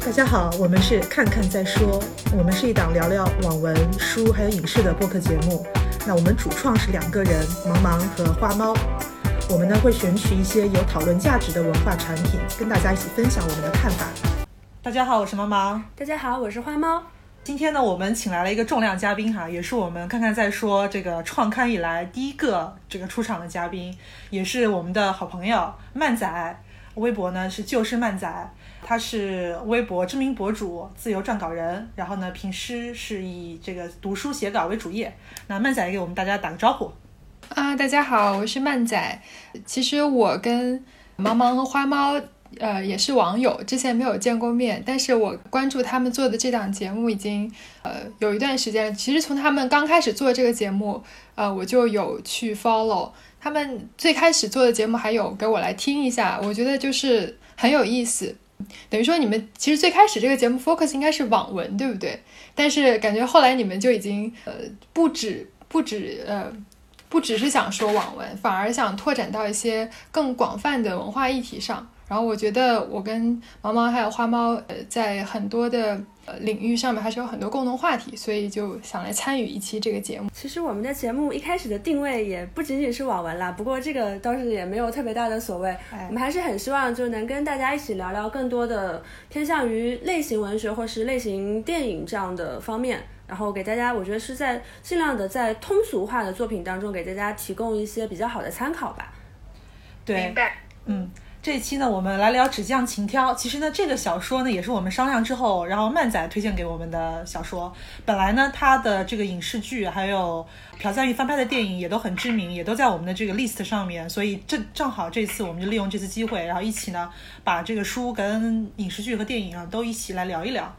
大家好，我们是看看再说，我们是一档聊聊网文、书还有影视的播客节目。那我们主创是两个人，茫茫和花猫。我们呢会选取一些有讨论价值的文化产品，跟大家一起分享我们的看法。大家好，我是茫茫。大家好，我是花猫。今天呢，我们请来了一个重量嘉宾哈，也是我们看看再说这个创刊以来第一个这个出场的嘉宾，也是我们的好朋友漫仔，微博呢是旧事漫仔。他是微博知名博主、自由撰稿人，然后呢，平时是以这个读书写稿为主业。那漫仔也给我们大家打个招呼啊！大家好，我是漫仔。其实我跟茫茫和花猫，呃，也是网友，之前没有见过面，但是我关注他们做的这档节目已经呃有一段时间了。其实从他们刚开始做这个节目，呃，我就有去 follow 他们最开始做的节目，还有给我来听一下，我觉得就是很有意思。等于说你们其实最开始这个节目 focus 应该是网文，对不对？但是感觉后来你们就已经呃不止不止呃不只是想说网文，反而想拓展到一些更广泛的文化议题上。然后我觉得我跟毛毛还有花猫呃在很多的。领域上面还是有很多共同话题，所以就想来参与一期这个节目。其实我们的节目一开始的定位也不仅仅是网文啦，不过这个倒是也没有特别大的所谓。我们还是很希望就能跟大家一起聊聊更多的偏向于类型文学或是类型电影这样的方面，然后给大家，我觉得是在尽量的在通俗化的作品当中给大家提供一些比较好的参考吧。对，明白，嗯。这一期呢，我们来聊《纸匠情挑》。其实呢，这个小说呢，也是我们商量之后，然后漫仔推荐给我们的小说。本来呢，它的这个影视剧还有朴赞玉翻拍的电影也都很知名，也都在我们的这个 list 上面。所以正正好这次，我们就利用这次机会，然后一起呢，把这个书跟影视剧和电影啊，都一起来聊一聊。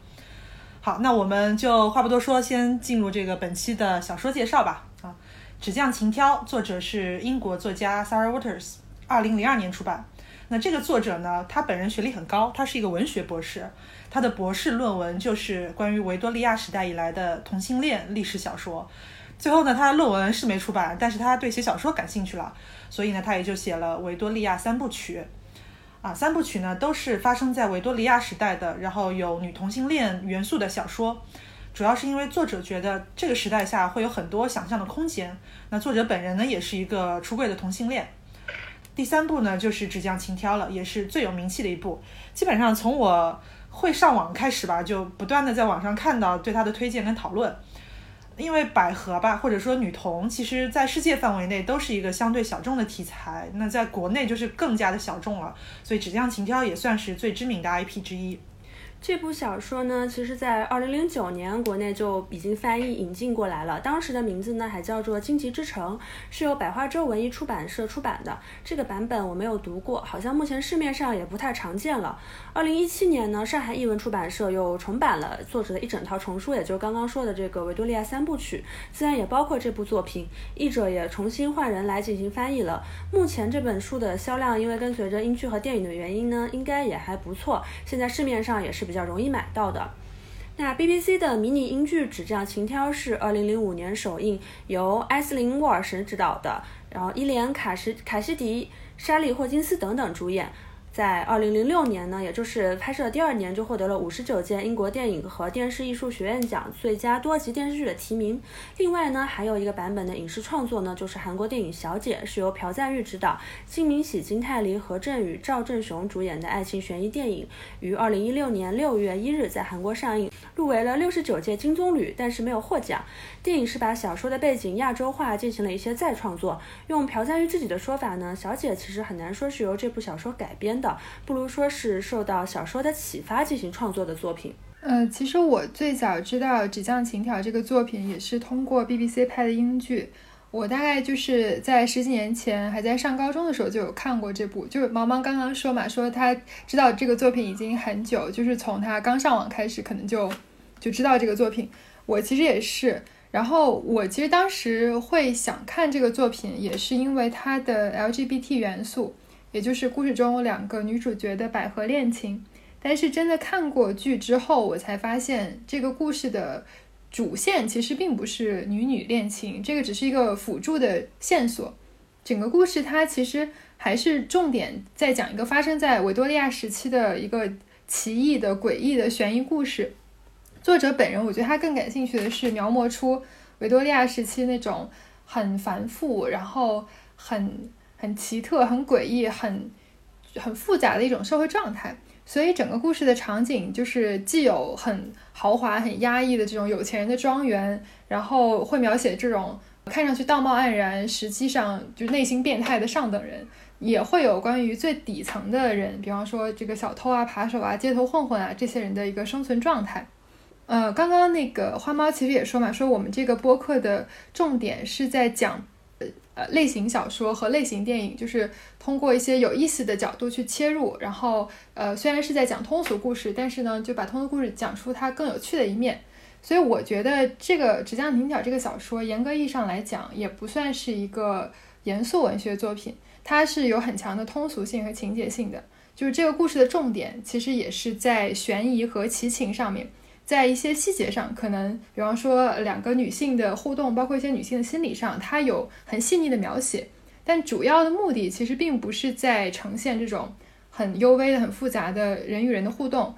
好，那我们就话不多说，先进入这个本期的小说介绍吧。啊，《纸匠情挑》作者是英国作家 Sarah Waters，二零零二年出版。那这个作者呢，他本人学历很高，他是一个文学博士，他的博士论文就是关于维多利亚时代以来的同性恋历史小说。最后呢，他的论文是没出版，但是他对写小说感兴趣了，所以呢，他也就写了维多利亚三部曲。啊，三部曲呢都是发生在维多利亚时代的，然后有女同性恋元素的小说，主要是因为作者觉得这个时代下会有很多想象的空间。那作者本人呢，也是一个出柜的同性恋。第三部呢，就是《纸匠情挑》了，也是最有名气的一部。基本上从我会上网开始吧，就不断的在网上看到对它的推荐跟讨论。因为百合吧，或者说女同，其实在世界范围内都是一个相对小众的题材，那在国内就是更加的小众了。所以《纸匠情挑》也算是最知名的 IP 之一。这部小说呢，其实，在二零零九年国内就已经翻译引进过来了。当时的名字呢，还叫做《荆棘之城》，是由百花洲文艺出版社出版的。这个版本我没有读过，好像目前市面上也不太常见了。二零一七年呢，上海译文出版社又重版了作者的一整套丛书，也就是刚刚说的这个《维多利亚三部曲》，自然也包括这部作品。译者也重新换人来进行翻译了。目前这本书的销量，因为跟随着英剧和电影的原因呢，应该也还不错。现在市面上也是。比较容易买到的。那 BBC 的迷你英剧《纸匠情挑》是二零零五年首映，由埃斯林·沃尔什执导的，然后伊莲·卡什卡西迪、莎莉·霍金斯等等主演。在二零零六年呢，也就是拍摄的第二年，就获得了五十九届英国电影和电视艺术学院奖最佳多集电视剧的提名。另外呢，还有一个版本的影视创作呢，就是韩国电影《小姐》，是由朴赞玉执导，金敏喜、金泰梨、何振宇、赵正雄主演的爱情悬疑电影，于二零一六年六月一日在韩国上映，入围了六十九届金棕榈，但是没有获奖。电影是把小说的背景亚洲化，进行了一些再创作。用朴赞玉自己的说法呢，《小姐》其实很难说是由这部小说改编。的不如说是受到小说的启发进行创作的作品。呃，其实我最早知道《纸匠情调》这个作品也是通过 BBC 拍的英剧。我大概就是在十几年前还在上高中的时候就有看过这部。就是毛毛刚刚说嘛，说他知道这个作品已经很久，就是从他刚上网开始，可能就就知道这个作品。我其实也是。然后我其实当时会想看这个作品，也是因为它的 LGBT 元素。也就是故事中两个女主角的百合恋情，但是真的看过剧之后，我才发现这个故事的主线其实并不是女女恋情，这个只是一个辅助的线索。整个故事它其实还是重点在讲一个发生在维多利亚时期的一个奇异的、诡异的悬疑故事。作者本人，我觉得他更感兴趣的是描摹出维多利亚时期那种很繁复，然后很很奇特、很诡异、很很复杂的一种社会状态。所以整个故事的场景就是既有很豪华、很压抑的这种有钱人的庄园，然后会描写这种看上去道貌岸然，实际上就内心变态的上等人，也会有关于最底层的人，比方说这个小偷啊、扒手啊、街头混混啊这些人的一个生存状态。呃，刚刚那个花猫其实也说嘛，说我们这个播客的重点是在讲。呃，类型小说和类型电影就是通过一些有意思的角度去切入，然后呃，虽然是在讲通俗故事，但是呢，就把通俗故事讲出它更有趣的一面。所以我觉得这个《纸匠情角》这个小说，严格意义上来讲，也不算是一个严肃文学作品，它是有很强的通俗性和情节性的。就是这个故事的重点，其实也是在悬疑和奇情上面。在一些细节上，可能比方说两个女性的互动，包括一些女性的心理上，它有很细腻的描写。但主要的目的其实并不是在呈现这种很幽微的、很复杂的人与人的互动。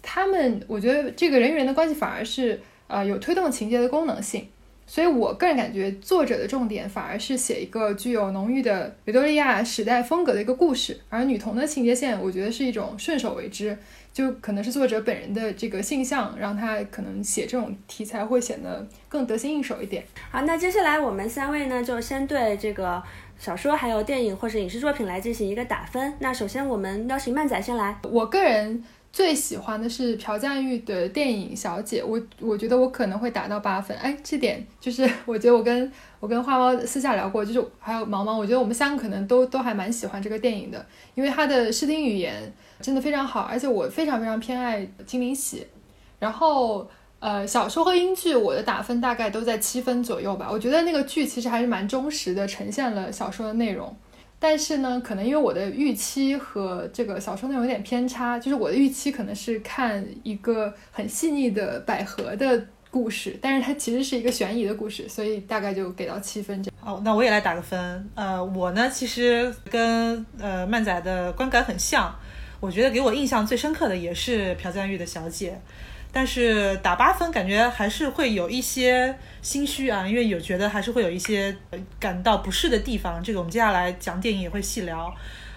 他们，我觉得这个人与人的关系反而是呃有推动情节的功能性。所以我个人感觉，作者的重点反而是写一个具有浓郁的维多利亚时代风格的一个故事，而女童的情节线，我觉得是一种顺手为之。就可能是作者本人的这个性向，让他可能写这种题材会显得更得心应手一点。好，那接下来我们三位呢，就先对这个小说、还有电影或者影视作品来进行一个打分。那首先我们邀请漫仔先来。我个人最喜欢的是朴赞玉的电影《小姐》，我我觉得我可能会打到八分。哎，这点就是我觉得我跟我跟花猫私下聊过，就是还有毛毛，我觉得我们三个可能都都还蛮喜欢这个电影的，因为它的视听语言。真的非常好，而且我非常非常偏爱金灵喜。然后，呃，小说和英剧我的打分大概都在七分左右吧。我觉得那个剧其实还是蛮忠实的呈现了小说的内容。但是呢，可能因为我的预期和这个小说内容有点偏差，就是我的预期可能是看一个很细腻的百合的故事，但是它其实是一个悬疑的故事，所以大概就给到七分。这哦，那我也来打个分。呃，我呢其实跟呃漫仔的观感很像。我觉得给我印象最深刻的也是朴赞玉的小姐，但是打八分感觉还是会有一些心虚啊，因为有觉得还是会有一些感到不适的地方。这个我们接下来讲电影也会细聊。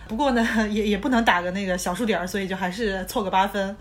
不过呢，也也不能打个那个小数点儿，所以就还是凑个八分。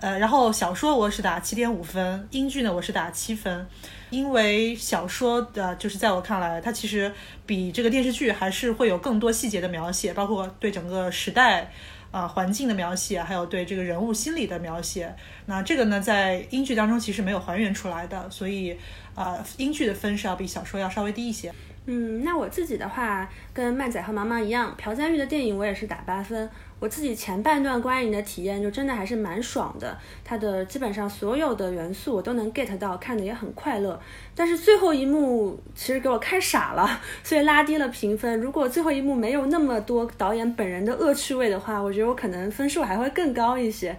呃，然后小说我是打七点五分，英剧呢我是打七分，因为小说的就是在我看来，它其实比这个电视剧还是会有更多细节的描写，包括对整个时代。啊，环境的描写，还有对这个人物心理的描写，那这个呢，在英剧当中其实没有还原出来的，所以啊，英剧的分是要比小说要稍微低一些。嗯，那我自己的话，跟漫仔和毛毛一样，朴赞玉的电影我也是打八分。我自己前半段观影的体验就真的还是蛮爽的，它的基本上所有的元素我都能 get 到，看的也很快乐。但是最后一幕其实给我看傻了，所以拉低了评分。如果最后一幕没有那么多导演本人的恶趣味的话，我觉得我可能分数还会更高一些。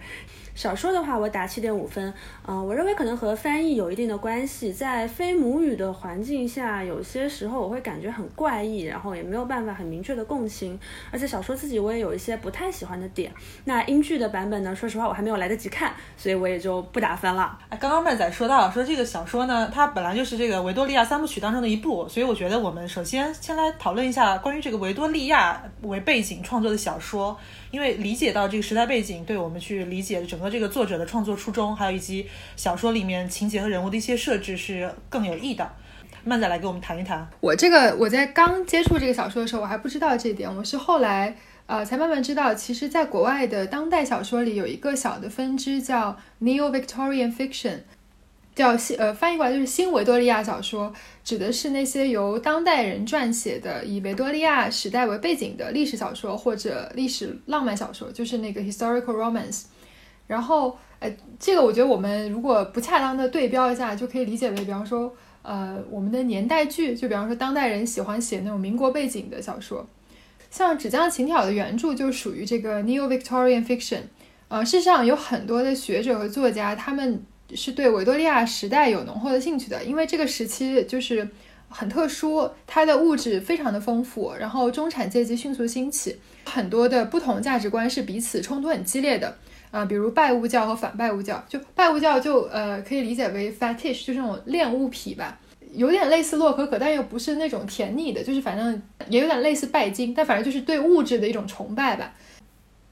小说的话，我打七点五分。嗯，我认为可能和翻译有一定的关系，在非母语的环境下，有些时候我会感觉很怪异，然后也没有办法很明确的共情。而且小说自己我也有一些不太喜欢的点。那英剧的版本呢？说实话，我还没有来得及看，所以我也就不打分了。哎，刚刚麦仔说到说这个小说呢，它本来就是这个维多利亚三部曲当中的一部，所以我觉得我们首先先来讨论一下关于这个维多利亚为背景创作的小说。因为理解到这个时代背景，对我们去理解整个这个作者的创作初衷，还有以及小说里面情节和人物的一些设置是更有益的。曼仔来给我们谈一谈。我这个我在刚接触这个小说的时候，我还不知道这一点，我是后来呃才慢慢知道，其实在国外的当代小说里有一个小的分支叫 Neo Victorian Fiction。叫新呃翻译过来就是新维多利亚小说，指的是那些由当代人撰写的以维多利亚时代为背景的历史小说或者历史浪漫小说，就是那个 historical romance。然后呃，这个我觉得我们如果不恰当的对标一下，就可以理解为，比方说呃我们的年代剧，就比方说当代人喜欢写那种民国背景的小说，像《纸浆情挑》的原著就属于这个 neo Victorian fiction。呃，事实上有很多的学者和作家，他们是对维多利亚时代有浓厚的兴趣的，因为这个时期就是，很特殊，它的物质非常的丰富，然后中产阶级迅速兴起，很多的不同价值观是彼此冲突很激烈的啊，比如拜物教和反拜物教，就拜物教就呃可以理解为 fetish，就是那种恋物癖吧，有点类似洛可可，但又不是那种甜腻的，就是反正也有点类似拜金，但反正就是对物质的一种崇拜吧。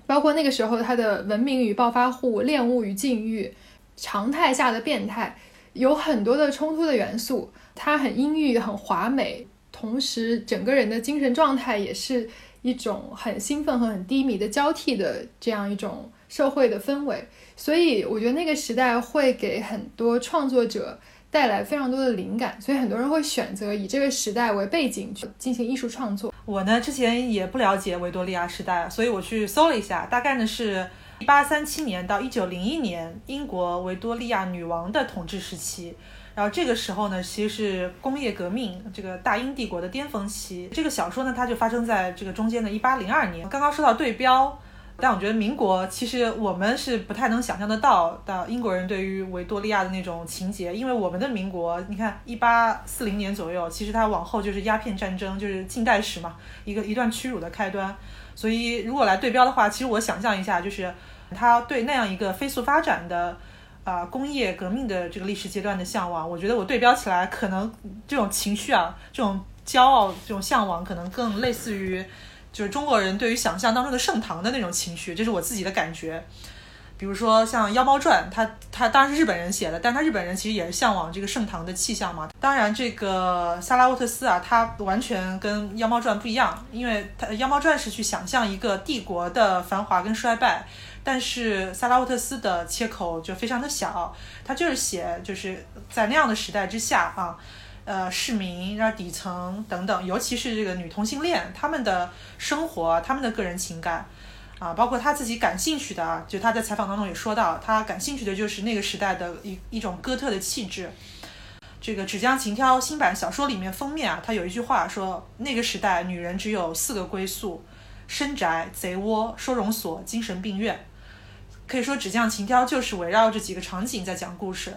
包括那个时候他的文明与暴发户、恋物与禁欲、常态下的变态，有很多的冲突的元素。他很阴郁、很华美，同时整个人的精神状态也是一种很兴奋和很低迷的交替的这样一种社会的氛围。所以我觉得那个时代会给很多创作者带来非常多的灵感，所以很多人会选择以这个时代为背景去进行艺术创作。我呢之前也不了解维多利亚时代，所以我去搜了一下，大概呢是一八三七年到一九零一年英国维多利亚女王的统治时期。然后这个时候呢，其实是工业革命这个大英帝国的巅峰期。这个小说呢，它就发生在这个中间的一八零二年。刚刚说到对标，但我觉得民国其实我们是不太能想象得到的英国人对于维多利亚的那种情节，因为我们的民国，你看一八四零年左右，其实它往后就是鸦片战争，就是近代史嘛，一个一段屈辱的开端。所以如果来对标的话，其实我想象一下，就是他对那样一个飞速发展的。啊，工业革命的这个历史阶段的向往，我觉得我对标起来，可能这种情绪啊，这种骄傲，这种向往，可能更类似于就是中国人对于想象当中的盛唐的那种情绪，这是我自己的感觉。比如说像《妖猫传》，它它当然是日本人写的，但他日本人其实也是向往这个盛唐的气象嘛。当然，这个萨拉沃特斯啊，他完全跟《妖猫传》不一样，因为他《妖猫传》是去想象一个帝国的繁华跟衰败。但是萨拉沃特斯的切口就非常的小，他就是写就是在那样的时代之下啊，呃，市民、然后底层等等，尤其是这个女同性恋，他们的生活、他们的个人情感啊，包括他自己感兴趣的啊，就他在采访当中也说到，他感兴趣的就是那个时代的一一种哥特的气质。这个《纸浆情挑》新版小说里面封面啊，他有一句话说，那个时代女人只有四个归宿：深宅、贼窝、收容所、精神病院。可以说，《纸匠情挑》就是围绕这几个场景在讲故事，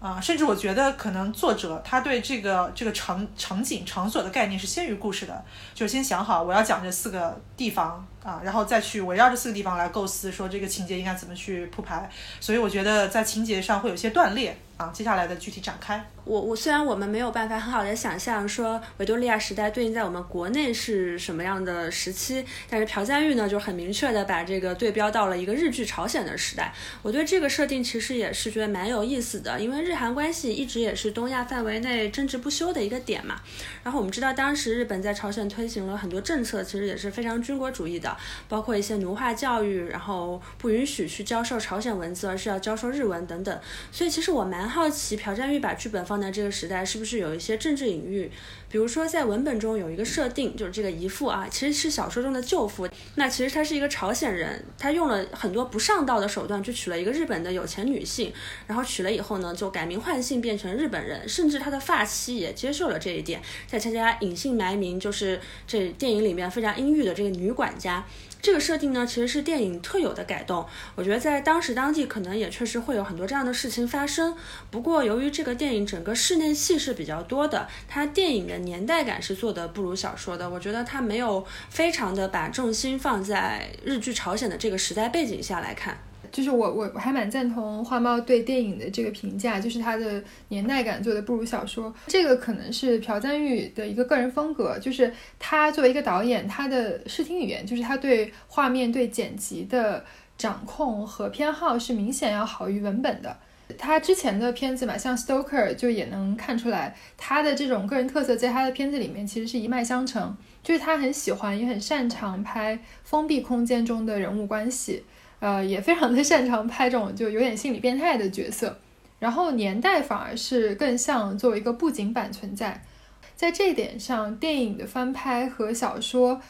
啊，甚至我觉得可能作者他对这个这个场场景场所的概念是先于故事的，就是先想好我要讲这四个地方啊，然后再去围绕这四个地方来构思说这个情节应该怎么去铺排，所以我觉得在情节上会有些断裂啊，接下来的具体展开。我我虽然我们没有办法很好的想象说维多利亚时代对应在我们国内是什么样的时期，但是朴赞玉呢就很明确的把这个对标到了一个日据朝鲜的时代。我对这个设定其实也是觉得蛮有意思的，因为日韩关系一直也是东亚范围内争执不休的一个点嘛。然后我们知道当时日本在朝鲜推行了很多政策，其实也是非常军国主义的，包括一些奴化教育，然后不允许去教授朝鲜文字，而是要教授日文等等。所以其实我蛮好奇朴赞玉把剧本放。在这个时代是不是有一些政治隐喻？比如说在文本中有一个设定，就是这个姨父啊，其实是小说中的舅父。那其实他是一个朝鲜人，他用了很多不上道的手段去娶了一个日本的有钱女性，然后娶了以后呢，就改名换姓变成日本人，甚至他的发妻也接受了这一点，再加加隐姓埋名，就是这电影里面非常阴郁的这个女管家。这个设定呢，其实是电影特有的改动。我觉得在当时当地可能也确实会有很多这样的事情发生。不过由于这个电影整个室内戏是比较多的，它电影的年代感是做的不如小说的。我觉得它没有非常的把重心放在日剧朝鲜的这个时代背景下来看。就是我我我还蛮赞同花猫对电影的这个评价，就是它的年代感做的不如小说。这个可能是朴赞玉的一个个人风格，就是他作为一个导演，他的视听语言，就是他对画面、对剪辑的掌控和偏好是明显要好于文本的。他之前的片子嘛，像 Stoker 就也能看出来，他的这种个人特色在他的片子里面其实是一脉相承，就是他很喜欢也很擅长拍封闭空间中的人物关系。呃，也非常的擅长拍这种就有点心理变态的角色，然后年代反而是更像作为一个布景板存在，在这一点上，电影的翻拍和小说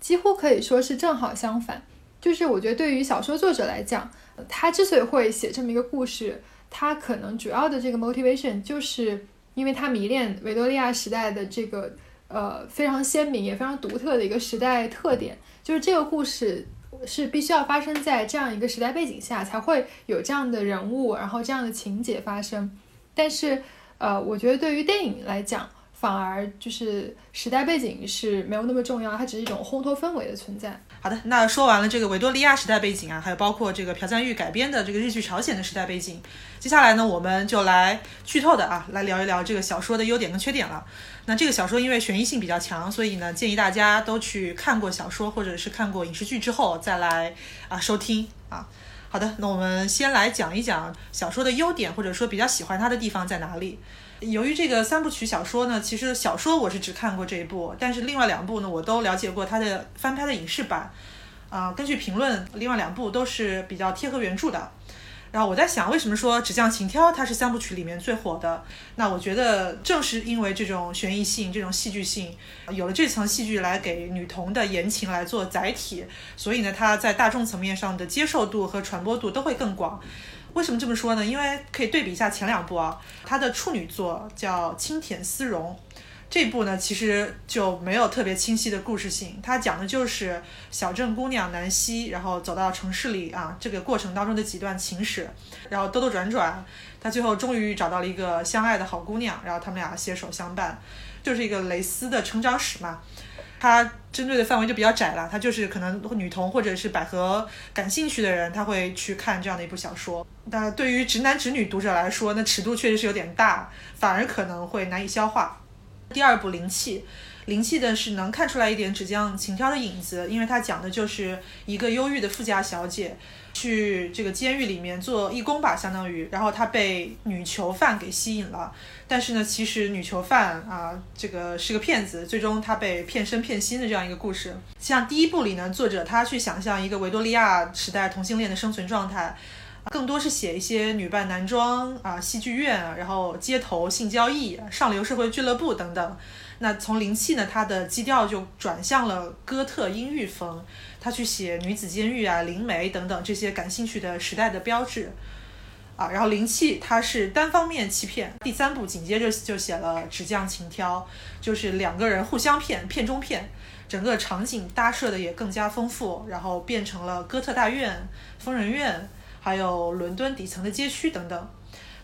几乎可以说是正好相反。就是我觉得对于小说作者来讲，他之所以会写这么一个故事，他可能主要的这个 motivation 就是因为他迷恋维多利亚时代的这个呃非常鲜明也非常独特的一个时代特点，就是这个故事。是必须要发生在这样一个时代背景下，才会有这样的人物，然后这样的情节发生。但是，呃，我觉得对于电影来讲，反而就是时代背景是没有那么重要，它只是一种烘托氛围的存在。好的，那说完了这个维多利亚时代背景啊，还有包括这个朴赞玉改编的这个日剧朝鲜的时代背景，接下来呢，我们就来剧透的啊，来聊一聊这个小说的优点跟缺点了。那这个小说因为悬疑性比较强，所以呢，建议大家都去看过小说或者是看过影视剧之后再来啊收听啊。好的，那我们先来讲一讲小说的优点，或者说比较喜欢它的地方在哪里。由于这个三部曲小说呢，其实小说我是只看过这一部，但是另外两部呢，我都了解过它的翻拍的影视版。啊，根据评论，另外两部都是比较贴合原著的。然后我在想，为什么说《纸匠情挑》它是三部曲里面最火的？那我觉得正是因为这种悬疑性、这种戏剧性，有了这层戏剧来给女童的言情来做载体，所以呢，它在大众层面上的接受度和传播度都会更广。为什么这么说呢？因为可以对比一下前两部啊，它的处女作叫《青田丝绒》，这部呢其实就没有特别清晰的故事性，它讲的就是小镇姑娘南希，然后走到城市里啊，这个过程当中的几段情史，然后兜兜转转，她最后终于找到了一个相爱的好姑娘，然后他们俩携手相伴，就是一个蕾丝的成长史嘛。它针对的范围就比较窄了，它就是可能女童或者是百合感兴趣的人，他会去看这样的一部小说。但对于直男直女读者来说，那尺度确实是有点大，反而可能会难以消化。第二部《灵气》，灵气的是能看出来一点纸匠情挑的影子，因为它讲的就是一个忧郁的富家小姐。去这个监狱里面做义工吧，相当于，然后她被女囚犯给吸引了，但是呢，其实女囚犯啊，这个是个骗子，最终她被骗身骗心的这样一个故事。像第一部里呢，作者他去想象一个维多利亚时代同性恋的生存状态，更多是写一些女扮男装啊，戏剧院，然后街头性交易、上流社会俱乐部等等。那从灵气呢，它的基调就转向了哥特阴郁风。他去写女子监狱啊、灵媒等等这些感兴趣的时代的标志，啊，然后灵气它是单方面欺骗。第三部紧接着就写了纸匠情挑，就是两个人互相骗，骗中骗，整个场景搭设的也更加丰富，然后变成了哥特大院、疯人院，还有伦敦底层的街区等等。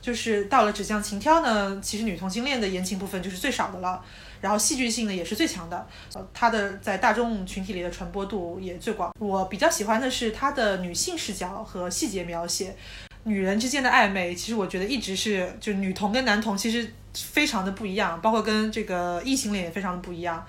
就是到了纸匠情挑呢，其实女同性恋的言情部分就是最少的了。然后戏剧性呢也是最强的，呃，它的在大众群体里的传播度也最广。我比较喜欢的是它的女性视角和细节描写，女人之间的暧昧，其实我觉得一直是就女同跟男同其实非常的不一样，包括跟这个异性恋也非常的不一样。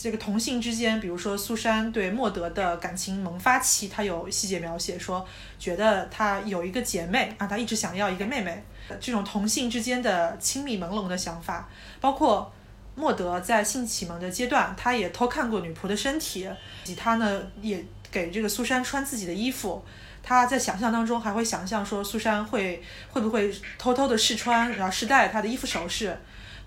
这个同性之间，比如说苏珊对莫德的感情萌发期，她有细节描写，说觉得她有一个姐妹啊，她一直想要一个妹妹。这种同性之间的亲密朦胧的想法，包括。莫德在性启蒙的阶段，他也偷看过女仆的身体，以及他呢也给这个苏珊穿自己的衣服。他在想象当中还会想象说，苏珊会会不会偷偷的试穿，然后试戴他的衣服首饰。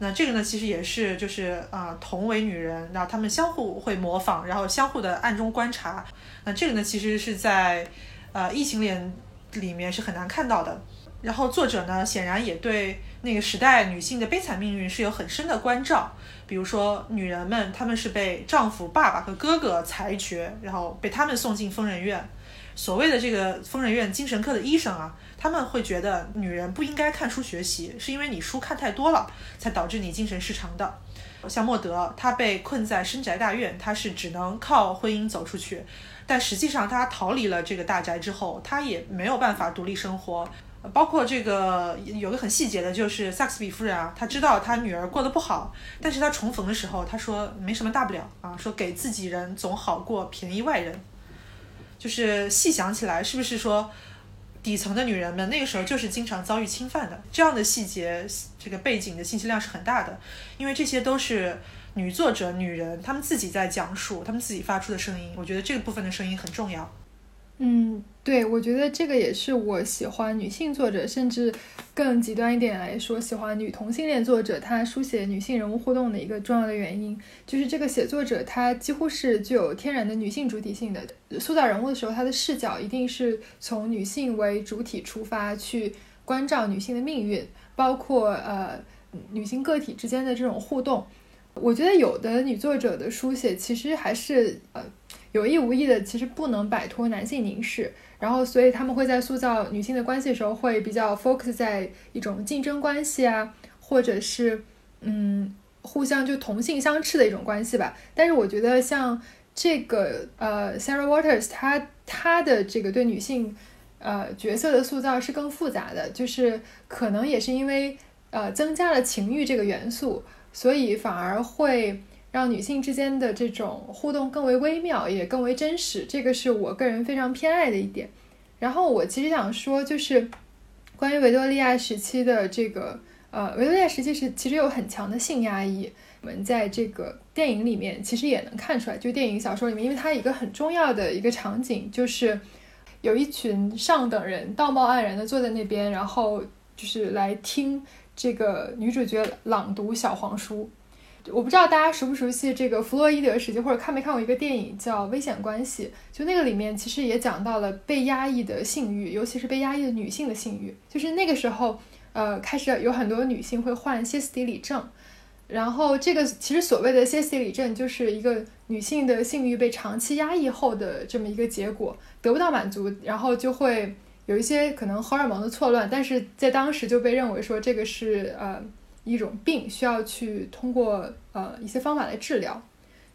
那这个呢，其实也是就是啊，同为女人，然后她们相互会模仿，然后相互的暗中观察。那这个呢，其实是在呃异性恋里面是很难看到的。然后作者呢，显然也对那个时代女性的悲惨命运是有很深的关照。比如说，女人们她们是被丈夫、爸爸和哥哥裁决，然后被他们送进疯人院。所谓的这个疯人院精神科的医生啊，他们会觉得女人不应该看书学习，是因为你书看太多了，才导致你精神失常的。像莫德，他被困在深宅大院，他是只能靠婚姻走出去，但实际上他逃离了这个大宅之后，他也没有办法独立生活。包括这个有个很细节的，就是萨克斯比夫人啊，她知道她女儿过得不好，但是她重逢的时候，她说没什么大不了啊，说给自己人总好过便宜外人。就是细想起来，是不是说底层的女人们那个时候就是经常遭遇侵犯的？这样的细节，这个背景的信息量是很大的，因为这些都是女作者、女人她们自己在讲述，她们自己发出的声音。我觉得这个部分的声音很重要。嗯，对，我觉得这个也是我喜欢女性作者，甚至更极端一点来说，喜欢女同性恋作者，她书写女性人物互动的一个重要的原因，就是这个写作者她几乎是具有天然的女性主体性的，塑造人物的时候，她的视角一定是从女性为主体出发，去关照女性的命运，包括呃女性个体之间的这种互动。我觉得有的女作者的书写其实还是呃。有意无意的，其实不能摆脱男性凝视，然后所以他们会在塑造女性的关系的时候，会比较 focus 在一种竞争关系啊，或者是嗯互相就同性相斥的一种关系吧。但是我觉得像这个呃，Sarah Waters，她她的这个对女性呃角色的塑造是更复杂的，就是可能也是因为呃增加了情欲这个元素，所以反而会。让女性之间的这种互动更为微妙，也更为真实，这个是我个人非常偏爱的一点。然后我其实想说，就是关于维多利亚时期的这个，呃，维多利亚时期是其实有很强的性压抑。我们在这个电影里面其实也能看出来，就电影小说里面，因为它一个很重要的一个场景就是有一群上等人道貌岸然的坐在那边，然后就是来听这个女主角朗读小黄书。我不知道大家熟不熟悉这个弗洛伊德时期，或者看没看过一个电影叫《危险关系》？就那个里面其实也讲到了被压抑的性欲，尤其是被压抑的女性的性欲。就是那个时候，呃，开始有很多女性会患歇斯底里症。然后这个其实所谓的歇斯底里症，就是一个女性的性欲被长期压抑后的这么一个结果，得不到满足，然后就会有一些可能荷尔蒙的错乱。但是在当时就被认为说这个是呃。一种病需要去通过呃一些方法来治疗，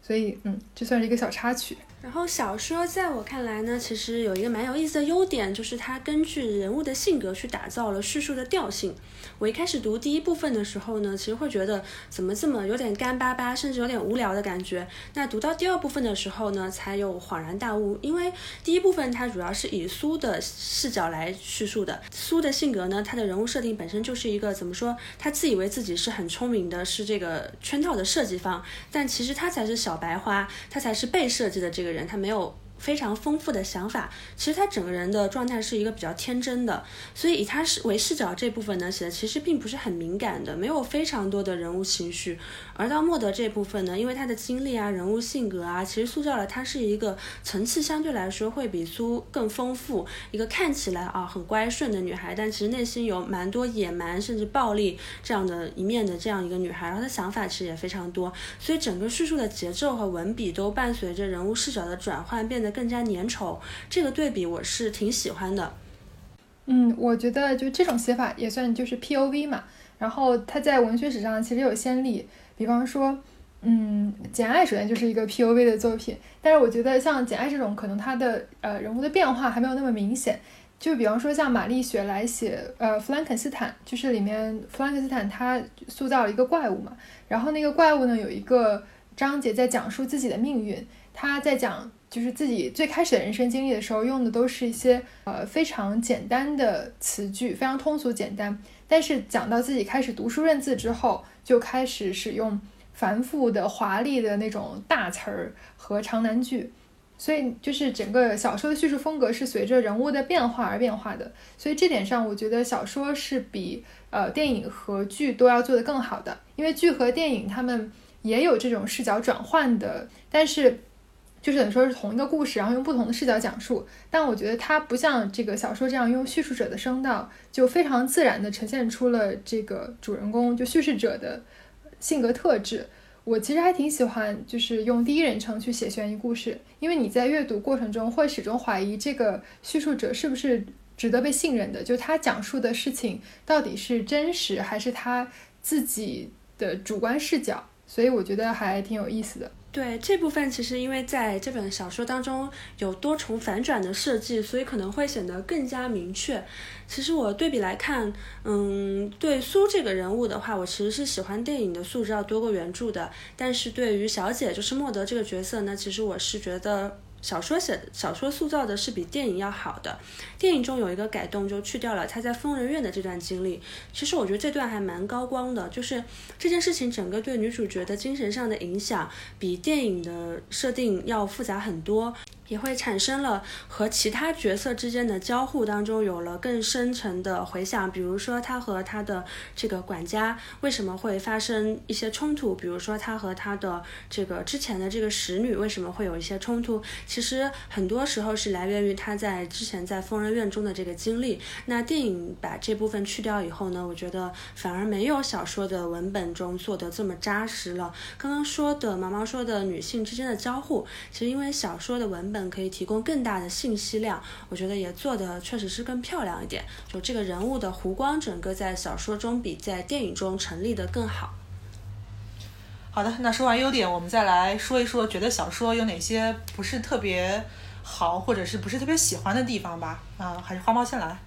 所以嗯，这算是一个小插曲。然后小说在我看来呢，其实有一个蛮有意思的优点，就是它根据人物的性格去打造了叙述的调性。我一开始读第一部分的时候呢，其实会觉得怎么这么有点干巴巴，甚至有点无聊的感觉。那读到第二部分的时候呢，才有恍然大悟，因为第一部分它主要是以苏的视角来叙述的。苏的性格呢，他的人物设定本身就是一个怎么说，他自以为自己是很聪明的，是这个圈套的设计方，但其实他才是小白花，他才是被设计的这个。这个人他没有。非常丰富的想法，其实他整个人的状态是一个比较天真的，所以以他是为视角这部分呢写的其实并不是很敏感的，没有非常多的人物情绪。而到莫德这部分呢，因为他的经历啊、人物性格啊，其实塑造了他是一个层次相对来说会比苏更丰富，一个看起来啊很乖顺的女孩，但其实内心有蛮多野蛮甚至暴力这样的一面的这样一个女孩，然后她想法其实也非常多，所以整个叙述的节奏和文笔都伴随着人物视角的转换变得。更加粘稠，这个对比我是挺喜欢的。嗯，我觉得就这种写法也算就是 P O V 嘛。然后它在文学史上其实有先例，比方说，嗯，《简爱》首先就是一个 P O V 的作品。但是我觉得像《简爱》这种，可能它的呃人物的变化还没有那么明显。就比方说像玛丽雪来写呃弗兰肯斯坦，就是里面弗兰肯斯坦他塑造了一个怪物嘛。然后那个怪物呢有一个章节在讲述自己的命运，他在讲。就是自己最开始的人生经历的时候，用的都是一些呃非常简单的词句，非常通俗简单。但是讲到自己开始读书认字之后，就开始使用繁复的、华丽的那种大词儿和长难句。所以就是整个小说的叙述风格是随着人物的变化而变化的。所以这点上，我觉得小说是比呃电影和剧都要做得更好的，因为剧和电影他们也有这种视角转换的，但是。就是等于说是同一个故事，然后用不同的视角讲述，但我觉得它不像这个小说这样用叙述者的声道，就非常自然的呈现出了这个主人公就叙事者的性格特质。我其实还挺喜欢，就是用第一人称去写悬疑故事，因为你在阅读过程中会始终怀疑这个叙述者是不是值得被信任的，就他讲述的事情到底是真实还是他自己的主观视角，所以我觉得还挺有意思的。对这部分，其实因为在这本小说当中有多重反转的设计，所以可能会显得更加明确。其实我对比来看，嗯，对苏这个人物的话，我其实是喜欢电影的塑造多过原著的。但是对于小姐，就是莫德这个角色呢，其实我是觉得。小说写小说塑造的是比电影要好的。电影中有一个改动，就去掉了他在疯人院的这段经历。其实我觉得这段还蛮高光的，就是这件事情整个对女主角的精神上的影响，比电影的设定要复杂很多。也会产生了和其他角色之间的交互当中有了更深层的回想，比如说他和他的这个管家为什么会发生一些冲突，比如说他和他的这个之前的这个使女为什么会有一些冲突，其实很多时候是来源于他在之前在疯人院中的这个经历。那电影把这部分去掉以后呢，我觉得反而没有小说的文本中做的这么扎实了。刚刚说的毛毛说的女性之间的交互，其实因为小说的文本。可以提供更大的信息量，我觉得也做的确实是更漂亮一点。就这个人物的弧光，整个在小说中比在电影中成立的更好。好的，那说完优点，我们再来说一说，觉得小说有哪些不是特别好，或者是不是特别喜欢的地方吧？啊，还是花猫先来。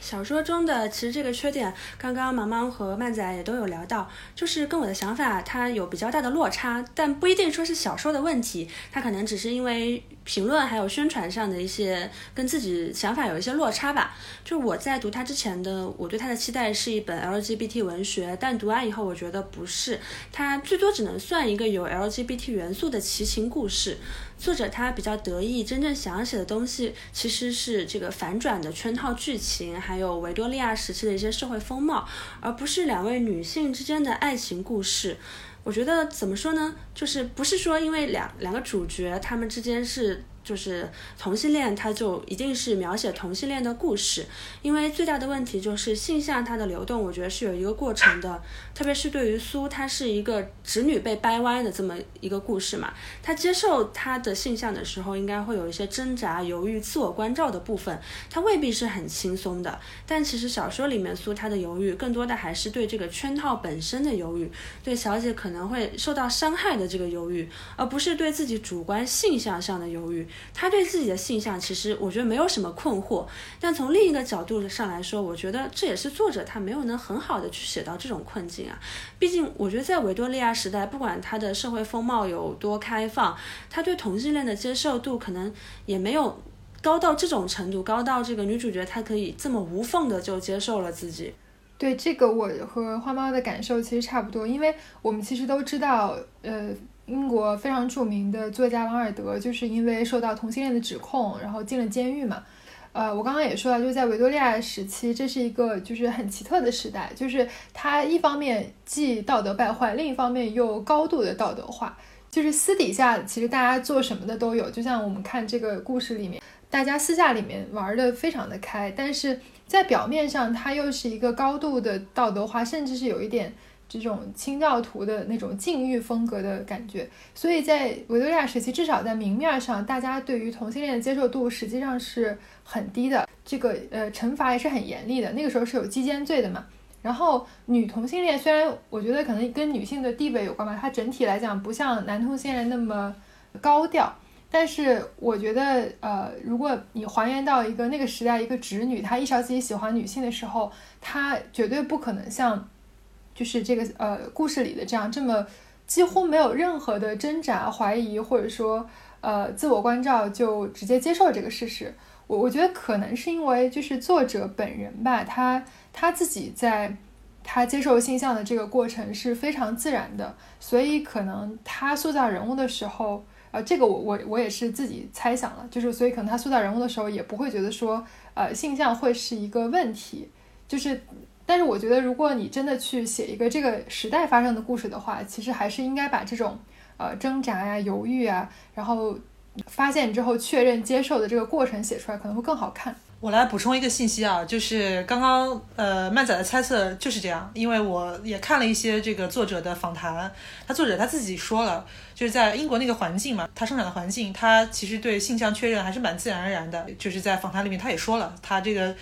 小说中的其实这个缺点，刚刚毛毛和曼仔也都有聊到，就是跟我的想法它有比较大的落差，但不一定说是小说的问题，它可能只是因为评论还有宣传上的一些跟自己想法有一些落差吧。就我在读它之前的，我对它的期待是一本 LGBT 文学，但读完以后我觉得不是，它最多只能算一个有 LGBT 元素的奇情故事。作者他比较得意，真正想写的东西其实是这个反转的圈套剧情，还有维多利亚时期的一些社会风貌，而不是两位女性之间的爱情故事。我觉得怎么说呢？就是不是说因为两两个主角他们之间是。就是同性恋，它就一定是描写同性恋的故事，因为最大的问题就是性向它的流动，我觉得是有一个过程的。特别是对于苏，她是一个直女被掰弯的这么一个故事嘛，她接受她的性向的时候，应该会有一些挣扎、犹豫、自我关照的部分，她未必是很轻松的。但其实小说里面苏她的犹豫，更多的还是对这个圈套本身的犹豫，对小姐可能会受到伤害的这个犹豫，而不是对自己主观性向上的犹豫。他对自己的性向其实我觉得没有什么困惑，但从另一个角度上来说，我觉得这也是作者他没有能很好的去写到这种困境啊。毕竟我觉得在维多利亚时代，不管他的社会风貌有多开放，他对同性恋的接受度可能也没有高到这种程度，高到这个女主角她可以这么无缝的就接受了自己。对这个我和花猫的感受其实差不多，因为我们其实都知道，呃。英国非常著名的作家王尔德，就是因为受到同性恋的指控，然后进了监狱嘛。呃，我刚刚也说了，就是在维多利亚时期，这是一个就是很奇特的时代，就是它一方面既道德败坏，另一方面又高度的道德化。就是私底下其实大家做什么的都有，就像我们看这个故事里面，大家私下里面玩的非常的开，但是在表面上，它又是一个高度的道德化，甚至是有一点。这种清教徒的那种禁欲风格的感觉，所以在维多利亚时期，至少在明面上，大家对于同性恋的接受度实际上是很低的。这个呃惩罚也是很严厉的，那个时候是有鸡奸罪的嘛。然后女同性恋虽然我觉得可能跟女性的地位有关吧，它整体来讲不像男同性恋那么高调，但是我觉得呃，如果你还原到一个那个时代，一个直女她意识到自己喜欢女性的时候，她绝对不可能像。就是这个呃故事里的这样这么几乎没有任何的挣扎、怀疑，或者说呃自我关照，就直接接受这个事实。我我觉得可能是因为就是作者本人吧，他他自己在他接受性向的这个过程是非常自然的，所以可能他塑造人物的时候，呃，这个我我我也是自己猜想了，就是所以可能他塑造人物的时候也不会觉得说呃性向会是一个问题，就是。但是我觉得，如果你真的去写一个这个时代发生的故事的话，其实还是应该把这种呃挣扎呀、犹豫啊，然后发现之后确认、接受的这个过程写出来，可能会更好看。我来补充一个信息啊，就是刚刚呃曼仔的猜测就是这样，因为我也看了一些这个作者的访谈，他作者他自己说了，就是在英国那个环境嘛，他生长的环境，他其实对性向确认还是蛮自然而然的，就是在访谈里面他也说了，他这个。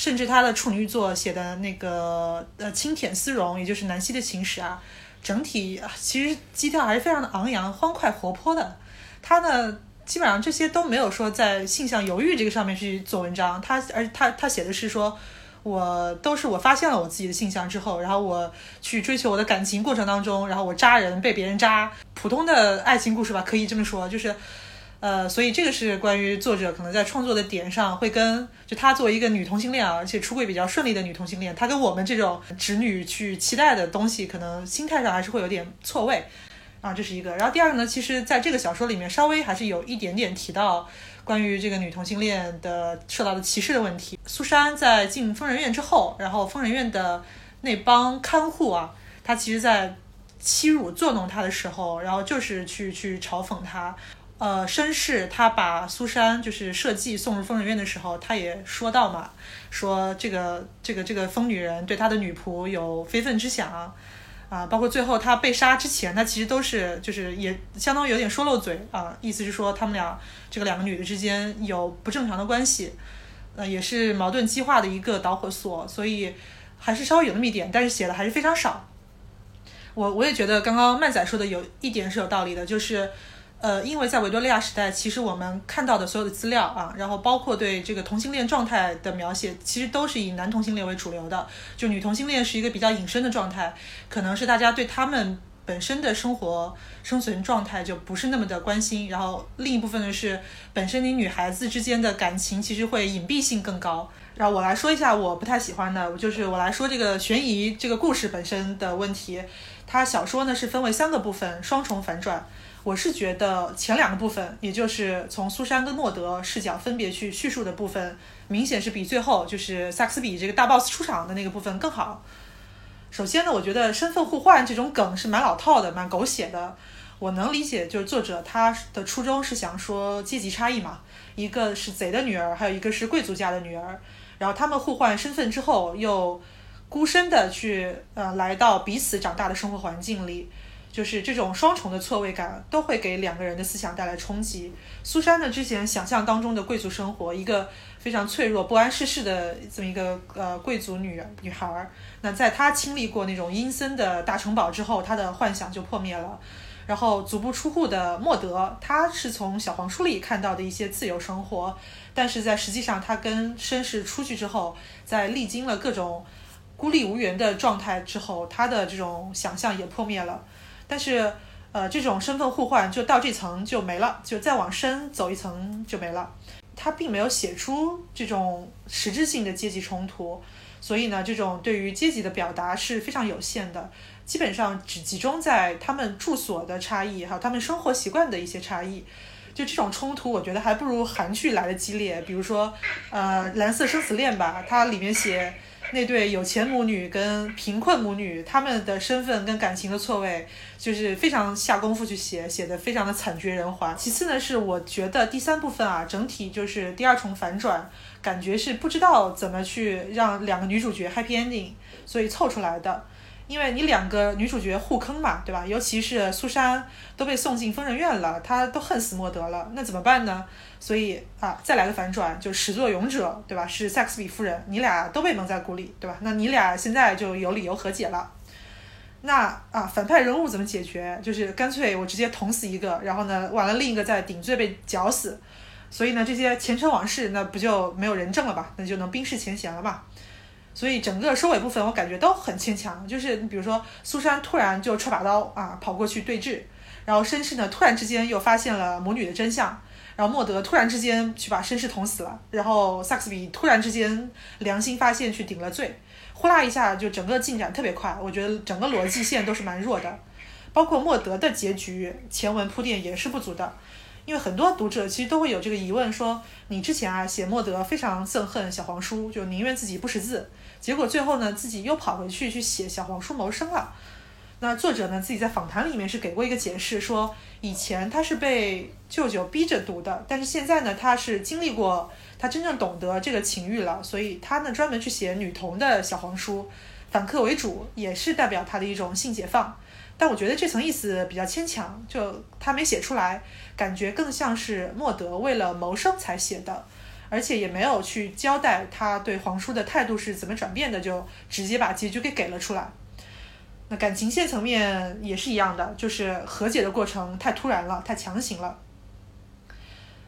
甚至他的处女作写的那个呃轻舔丝绒，也就是南希的情史啊，整体其实基调还是非常的昂扬、欢快、活泼的。他呢，基本上这些都没有说在性向犹豫这个上面去做文章。他而他他写的是说，我都是我发现了我自己的性向之后，然后我去追求我的感情过程当中，然后我扎人被别人扎，普通的爱情故事吧，可以这么说，就是。呃，所以这个是关于作者可能在创作的点上会跟就她作为一个女同性恋啊，而且出柜比较顺利的女同性恋，她跟我们这种直女去期待的东西，可能心态上还是会有点错位啊，这是一个。然后第二个呢，其实在这个小说里面稍微还是有一点点提到关于这个女同性恋的受到的歧视的问题。苏珊在进疯人院之后，然后疯人院的那帮看护啊，他其实在欺辱作弄她的时候，然后就是去去嘲讽她。呃，绅士他把苏珊就是设计送入疯人院的时候，他也说到嘛，说这个这个这个疯女人对他的女仆有非分之想，啊，包括最后他被杀之前，他其实都是就是也相当于有点说漏嘴啊，意思是说他们俩这个两个女的之间有不正常的关系，呃，也是矛盾激化的一个导火索，所以还是稍微有那么一点，但是写的还是非常少。我我也觉得刚刚曼仔说的有一点是有道理的，就是。呃，因为在维多利亚时代，其实我们看到的所有的资料啊，然后包括对这个同性恋状态的描写，其实都是以男同性恋为主流的。就女同性恋是一个比较隐身的状态，可能是大家对他们本身的生活生存状态就不是那么的关心。然后另一部分呢是，本身你女孩子之间的感情其实会隐蔽性更高。然后我来说一下我不太喜欢的，就是我来说这个悬疑这个故事本身的问题。它小说呢是分为三个部分，双重反转。我是觉得前两个部分，也就是从苏珊跟诺德视角分别去叙述的部分，明显是比最后就是萨克斯比这个大 boss 出场的那个部分更好。首先呢，我觉得身份互换这种梗是蛮老套的，蛮狗血的。我能理解，就是作者他的初衷是想说阶级差异嘛，一个是贼的女儿，还有一个是贵族家的女儿，然后他们互换身份之后，又孤身的去呃来到彼此长大的生活环境里。就是这种双重的错位感，都会给两个人的思想带来冲击。苏珊呢，之前想象当中的贵族生活，一个非常脆弱、不谙世事的这么一个呃贵族女女孩儿，那在她经历过那种阴森的大城堡之后，她的幻想就破灭了。然后足不出户的莫德，他是从小黄书里看到的一些自由生活，但是在实际上，他跟绅士出去之后，在历经了各种孤立无援的状态之后，他的这种想象也破灭了。但是，呃，这种身份互换就到这层就没了，就再往深走一层就没了。他并没有写出这种实质性的阶级冲突，所以呢，这种对于阶级的表达是非常有限的，基本上只集中在他们住所的差异，还有他们生活习惯的一些差异。就这种冲突，我觉得还不如韩剧来的激烈。比如说，呃，《蓝色生死恋》吧，它里面写。那对有钱母女跟贫困母女，他们的身份跟感情的错位，就是非常下功夫去写，写的非常的惨绝人寰。其次呢，是我觉得第三部分啊，整体就是第二重反转，感觉是不知道怎么去让两个女主角 happy ending，所以凑出来的。因为你两个女主角互坑嘛，对吧？尤其是苏珊都被送进疯人院了，她都恨死莫德了，那怎么办呢？所以啊，再来个反转，就始作俑者，对吧？是萨克斯比夫人，你俩都被蒙在鼓里，对吧？那你俩现在就有理由和解了。那啊，反派人物怎么解决？就是干脆我直接捅死一个，然后呢，完了另一个再顶罪被绞死。所以呢，这些前尘往事，那不就没有人证了吧？那就能冰释前嫌了嘛。所以整个收尾部分我感觉都很牵强，就是你比如说苏珊突然就揣把刀啊跑过去对峙，然后绅士呢突然之间又发现了母女的真相，然后莫德突然之间去把绅士捅死了，然后萨克斯比突然之间良心发现去顶了罪，呼啦一下就整个进展特别快，我觉得整个逻辑线都是蛮弱的，包括莫德的结局前文铺垫也是不足的。因为很多读者其实都会有这个疑问，说你之前啊写莫德非常憎恨小黄书，就宁愿自己不识字，结果最后呢自己又跑回去去写小黄书谋生了。那作者呢自己在访谈里面是给过一个解释，说以前他是被舅舅逼着读的，但是现在呢他是经历过，他真正懂得这个情欲了，所以他呢专门去写女童的小黄书，反客为主，也是代表他的一种性解放。但我觉得这层意思比较牵强，就他没写出来，感觉更像是莫德为了谋生才写的，而且也没有去交代他对皇叔的态度是怎么转变的，就直接把结局给给了出来。那感情线层面也是一样的，就是和解的过程太突然了，太强行了。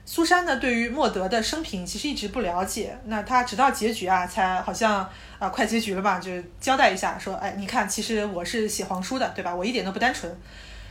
苏珊呢，对于莫德的生平其实一直不了解，那他直到结局啊，才好像啊快结局了吧，就交代一下说，哎，你看，其实我是写皇叔的，对吧？我一点都不单纯，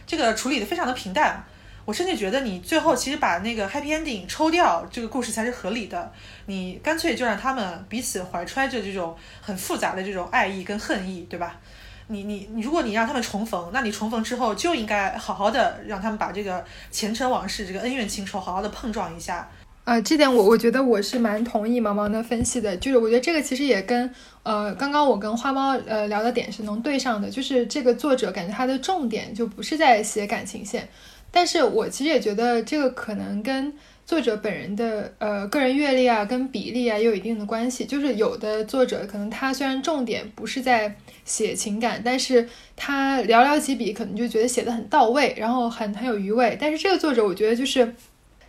这个处理的非常的平淡。我甚至觉得你最后其实把那个 happy ending 抽掉，这个故事才是合理的。你干脆就让他们彼此怀揣着这种很复杂的这种爱意跟恨意，对吧？你你你，如果你让他们重逢，那你重逢之后就应该好好的让他们把这个前尘往事、这个恩怨情仇好好的碰撞一下。呃，这点我我觉得我是蛮同意毛毛的分析的，就是我觉得这个其实也跟呃刚刚我跟花猫呃聊的点是能对上的，就是这个作者感觉他的重点就不是在写感情线，但是我其实也觉得这个可能跟。作者本人的呃个人阅历啊，跟比例啊也有一定的关系。就是有的作者可能他虽然重点不是在写情感，但是他寥寥几笔可能就觉得写的很到位，然后很很有余味。但是这个作者我觉得就是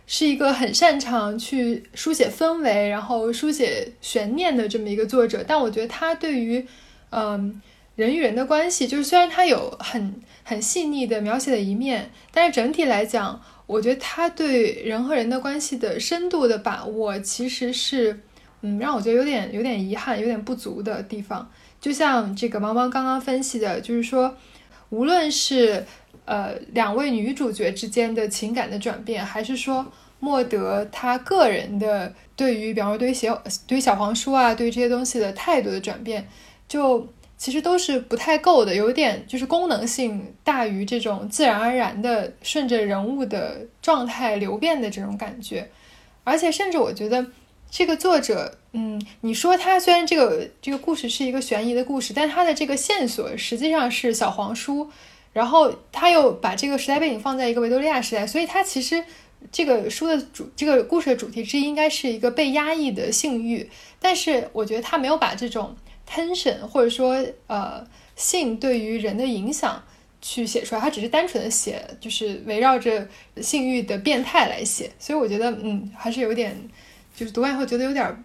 是一个很擅长去书写氛围，然后书写悬念的这么一个作者。但我觉得他对于嗯人与人的关系，就是虽然它有很很细腻的描写的一面，但是整体来讲，我觉得他对人和人的关系的深度的把握，其实是，嗯，让我觉得有点有点遗憾、有点不足的地方。就像这个毛毛刚刚分析的，就是说，无论是呃两位女主角之间的情感的转变，还是说莫德他个人的对于，比方说对于小对于小黄书啊，对于这些东西的态度的转变，就。其实都是不太够的，有点就是功能性大于这种自然而然的顺着人物的状态流变的这种感觉，而且甚至我觉得这个作者，嗯，你说他虽然这个这个故事是一个悬疑的故事，但他的这个线索实际上是小黄书，然后他又把这个时代背景放在一个维多利亚时代，所以他其实这个书的主这个故事的主题之一应该是一个被压抑的性欲，但是我觉得他没有把这种。tension，或者说呃性对于人的影响去写出来，他只是单纯的写，就是围绕着性欲的变态来写，所以我觉得嗯还是有点，就是读完以后觉得有点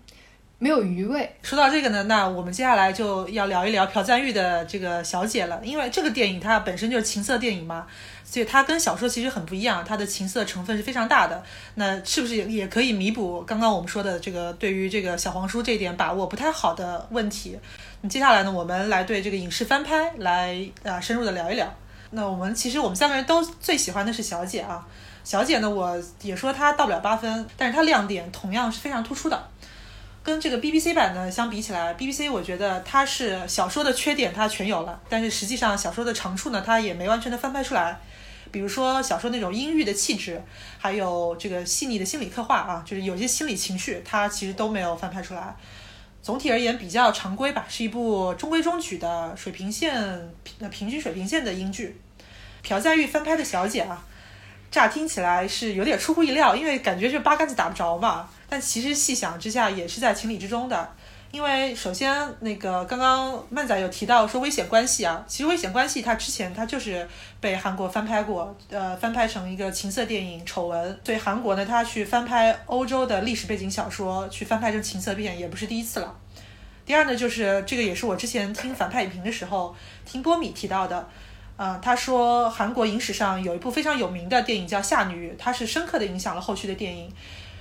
没有余味。说到这个呢，那我们接下来就要聊一聊朴赞玉的这个小姐了，因为这个电影它本身就是情色电影嘛。所以它跟小说其实很不一样，它的情色成分是非常大的。那是不是也也可以弥补刚刚我们说的这个对于这个小黄书这一点把握不太好的问题？那接下来呢，我们来对这个影视翻拍来啊深入的聊一聊。那我们其实我们三个人都最喜欢的是小姐啊，小姐呢我也说她到不了八分，但是她亮点同样是非常突出的。跟这个 BBC 版呢相比起来，BBC 我觉得它是小说的缺点它全有了，但是实际上小说的长处呢它也没完全的翻拍出来。比如说小说那种阴郁的气质，还有这个细腻的心理刻画啊，就是有些心理情绪，它其实都没有翻拍出来。总体而言比较常规吧，是一部中规中矩的水平线平平均水平线的英剧。朴赞玉翻拍的小姐啊，乍听起来是有点出乎意料，因为感觉就八竿子打不着嘛。但其实细想之下，也是在情理之中的。因为首先，那个刚刚曼仔有提到说危险关系啊，其实危险关系它之前它就是被韩国翻拍过，呃，翻拍成一个情色电影《丑闻》，所以韩国呢，它去翻拍欧洲的历史背景小说，去翻拍成情色片也不是第一次了。第二呢，就是这个也是我之前听反派影评的时候听波米提到的，嗯，他说韩国影史上有一部非常有名的电影叫《夏女》，它是深刻的影响了后续的电影。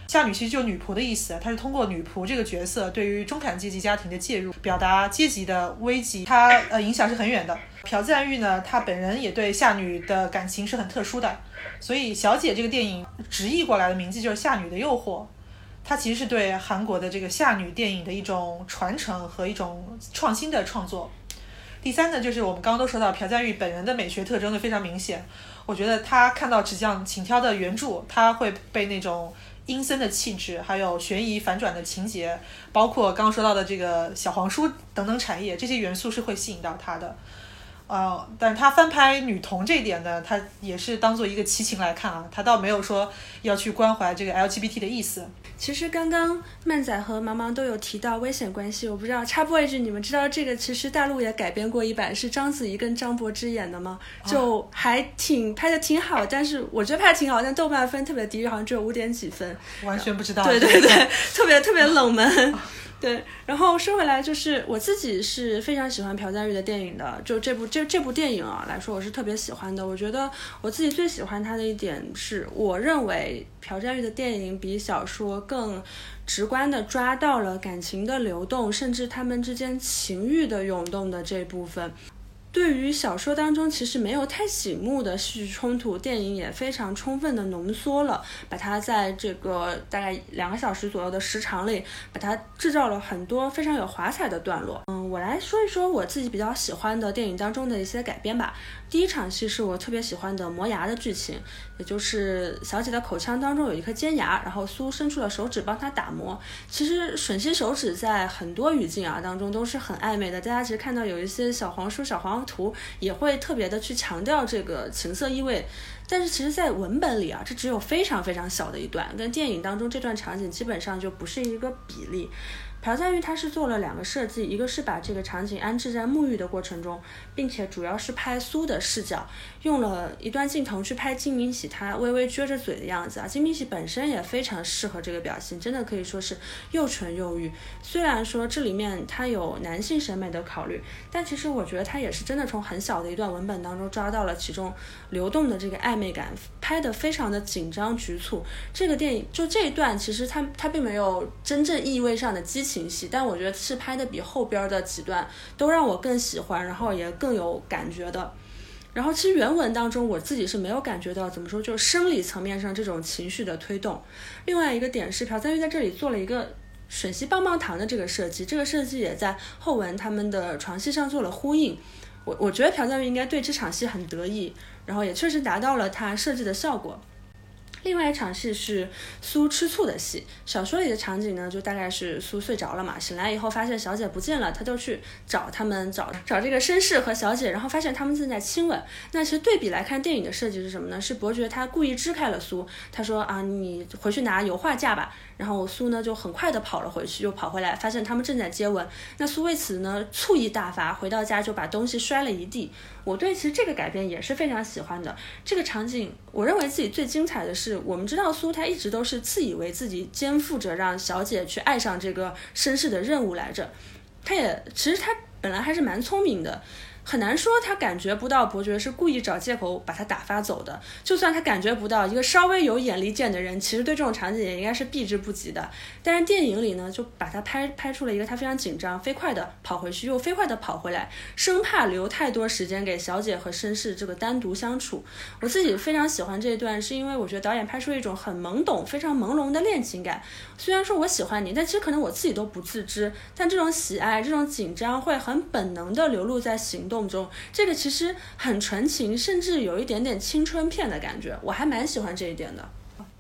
夏女其实就女仆的意思，她是通过女仆这个角色对于中产阶级家庭的介入，表达阶级的危机，她呃影响是很远的。朴赞玉呢，她本人也对夏女的感情是很特殊的，所以小姐这个电影直译过来的名字就是《夏女的诱惑》，它其实是对韩国的这个夏女电影的一种传承和一种创新的创作。第三呢，就是我们刚刚都说到朴赞玉本人的美学特征就非常明显，我觉得他看到纸匠请挑的原著，他会被那种。阴森的气质，还有悬疑反转的情节，包括刚刚说到的这个小黄书等等产业，这些元素是会吸引到他的。呃，但是他翻拍女童这一点呢，他也是当做一个奇情来看啊，他倒没有说要去关怀这个 LGBT 的意思。其实刚刚曼仔和茫茫都有提到危险关系，我不知道插播一句，你们知道这个其实大陆也改编过一版，是章子怡跟张柏芝演的吗？就还挺拍的挺好，但是我觉得拍的挺好，但豆瓣分特别低，好像只有五点几分。完全不知道。对对对，特别特别冷门。对，然后说回来，就是我自己是非常喜欢朴赞玉的电影的。就这部这这部电影啊来说，我是特别喜欢的。我觉得我自己最喜欢他的一点是，我认为朴赞玉的电影比小说更直观的抓到了感情的流动，甚至他们之间情欲的涌动的这部分。对于小说当中其实没有太醒目的戏剧冲突，电影也非常充分的浓缩了，把它在这个大概两个小时左右的时长里，把它制造了很多非常有华彩的段落。嗯，我来说一说我自己比较喜欢的电影当中的一些改编吧。第一场戏是我特别喜欢的磨牙的剧情，也就是小姐的口腔当中有一颗尖牙，然后苏伸出了手指帮她打磨。其实吮吸手指在很多语境啊当中都是很暧昧的，大家其实看到有一些小黄书、小黄图也会特别的去强调这个情色意味但是其实，在文本里啊，这只有非常非常小的一段，跟电影当中这段场景基本上就不是一个比例。朴赞玉他是做了两个设计，一个是把这个场景安置在沐浴的过程中，并且主要是拍苏的视角，用了一段镜头去拍金明喜他微微撅着嘴的样子啊。金明喜本身也非常适合这个表情，真的可以说是又纯又欲。虽然说这里面他有男性审美的考虑，但其实我觉得他也是真的从很小的一段文本当中抓到了其中流动的这个暧昧感，拍的非常的紧张局促。这个电影就这一段，其实他他并没有真正意味上的激情。情绪，但我觉得是拍的比后边的几段都让我更喜欢，然后也更有感觉的。然后其实原文当中我自己是没有感觉到怎么说，就是生理层面上这种情绪的推动。另外一个点是朴赞玉在这里做了一个吮吸棒棒糖的这个设计，这个设计也在后文他们的床戏上做了呼应。我我觉得朴赞玉应该对这场戏很得意，然后也确实达到了他设计的效果。另外一场戏是苏吃醋的戏，小说里的场景呢，就大概是苏睡着了嘛，醒来以后发现小姐不见了，他就去找他们，找找这个绅士和小姐，然后发现他们正在亲吻。那其实对比来看，电影的设计是什么呢？是伯爵他故意支开了苏，他说啊，你回去拿油画架吧。然后苏呢就很快的跑了回去，又跑回来，发现他们正在接吻。那苏为此呢醋意大发，回到家就把东西摔了一地。我对其实这个改编也是非常喜欢的。这个场景，我认为自己最精彩的是，我们知道苏他一直都是自以为自己肩负着让小姐去爱上这个绅士的任务来着。他也其实他本来还是蛮聪明的。很难说他感觉不到伯爵是故意找借口把他打发走的。就算他感觉不到，一个稍微有眼力见的人，其实对这种场景也应该是避之不及的。但是电影里呢，就把他拍拍出了一个他非常紧张、飞快的跑回去，又飞快的跑回来，生怕留太多时间给小姐和绅士这个单独相处。我自己非常喜欢这一段，是因为我觉得导演拍出一种很懵懂、非常朦胧的恋情感。虽然说我喜欢你，但其实可能我自己都不自知。但这种喜爱、这种紧张会很本能的流露在行动。梦中，这个其实很纯情，甚至有一点点青春片的感觉，我还蛮喜欢这一点的。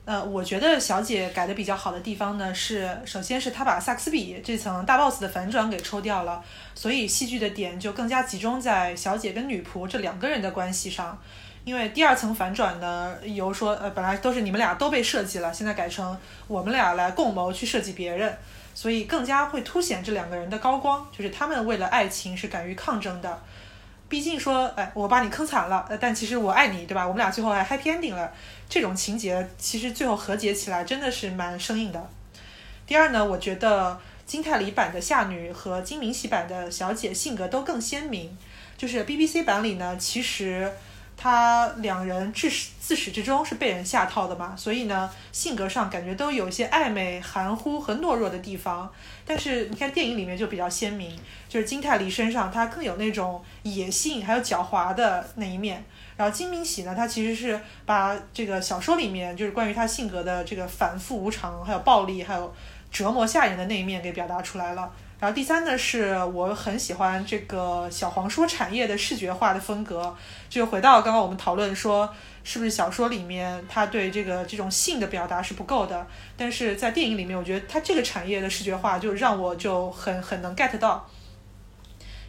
呃，我觉得小姐改的比较好的地方呢，是首先是她把萨克斯比这层大 boss 的反转给抽掉了，所以戏剧的点就更加集中在小姐跟女仆这两个人的关系上。因为第二层反转呢，由说呃本来都是你们俩都被设计了，现在改成我们俩来共谋去设计别人，所以更加会凸显这两个人的高光，就是他们为了爱情是敢于抗争的。毕竟说，哎，我把你坑惨了，呃但其实我爱你，对吧？我们俩最后还 happy ending 了，这种情节其实最后和解起来真的是蛮生硬的。第二呢，我觉得金泰梨版的夏女和金明喜版的小姐性格都更鲜明，就是 BBC 版里呢，其实。他两人至始自始至终是被人下套的嘛，所以呢，性格上感觉都有一些暧昧、含糊和懦弱的地方。但是你看电影里面就比较鲜明，就是金泰梨身上他更有那种野性，还有狡猾的那一面。然后金明喜呢，他其实是把这个小说里面就是关于他性格的这个反复无常，还有暴力，还有折磨下人的那一面给表达出来了。然后第三呢，是我很喜欢这个小黄书产业的视觉化的风格。就回到刚刚我们讨论说，是不是小说里面他对这个这种性的表达是不够的？但是在电影里面，我觉得他这个产业的视觉化就让我就很很能 get 到。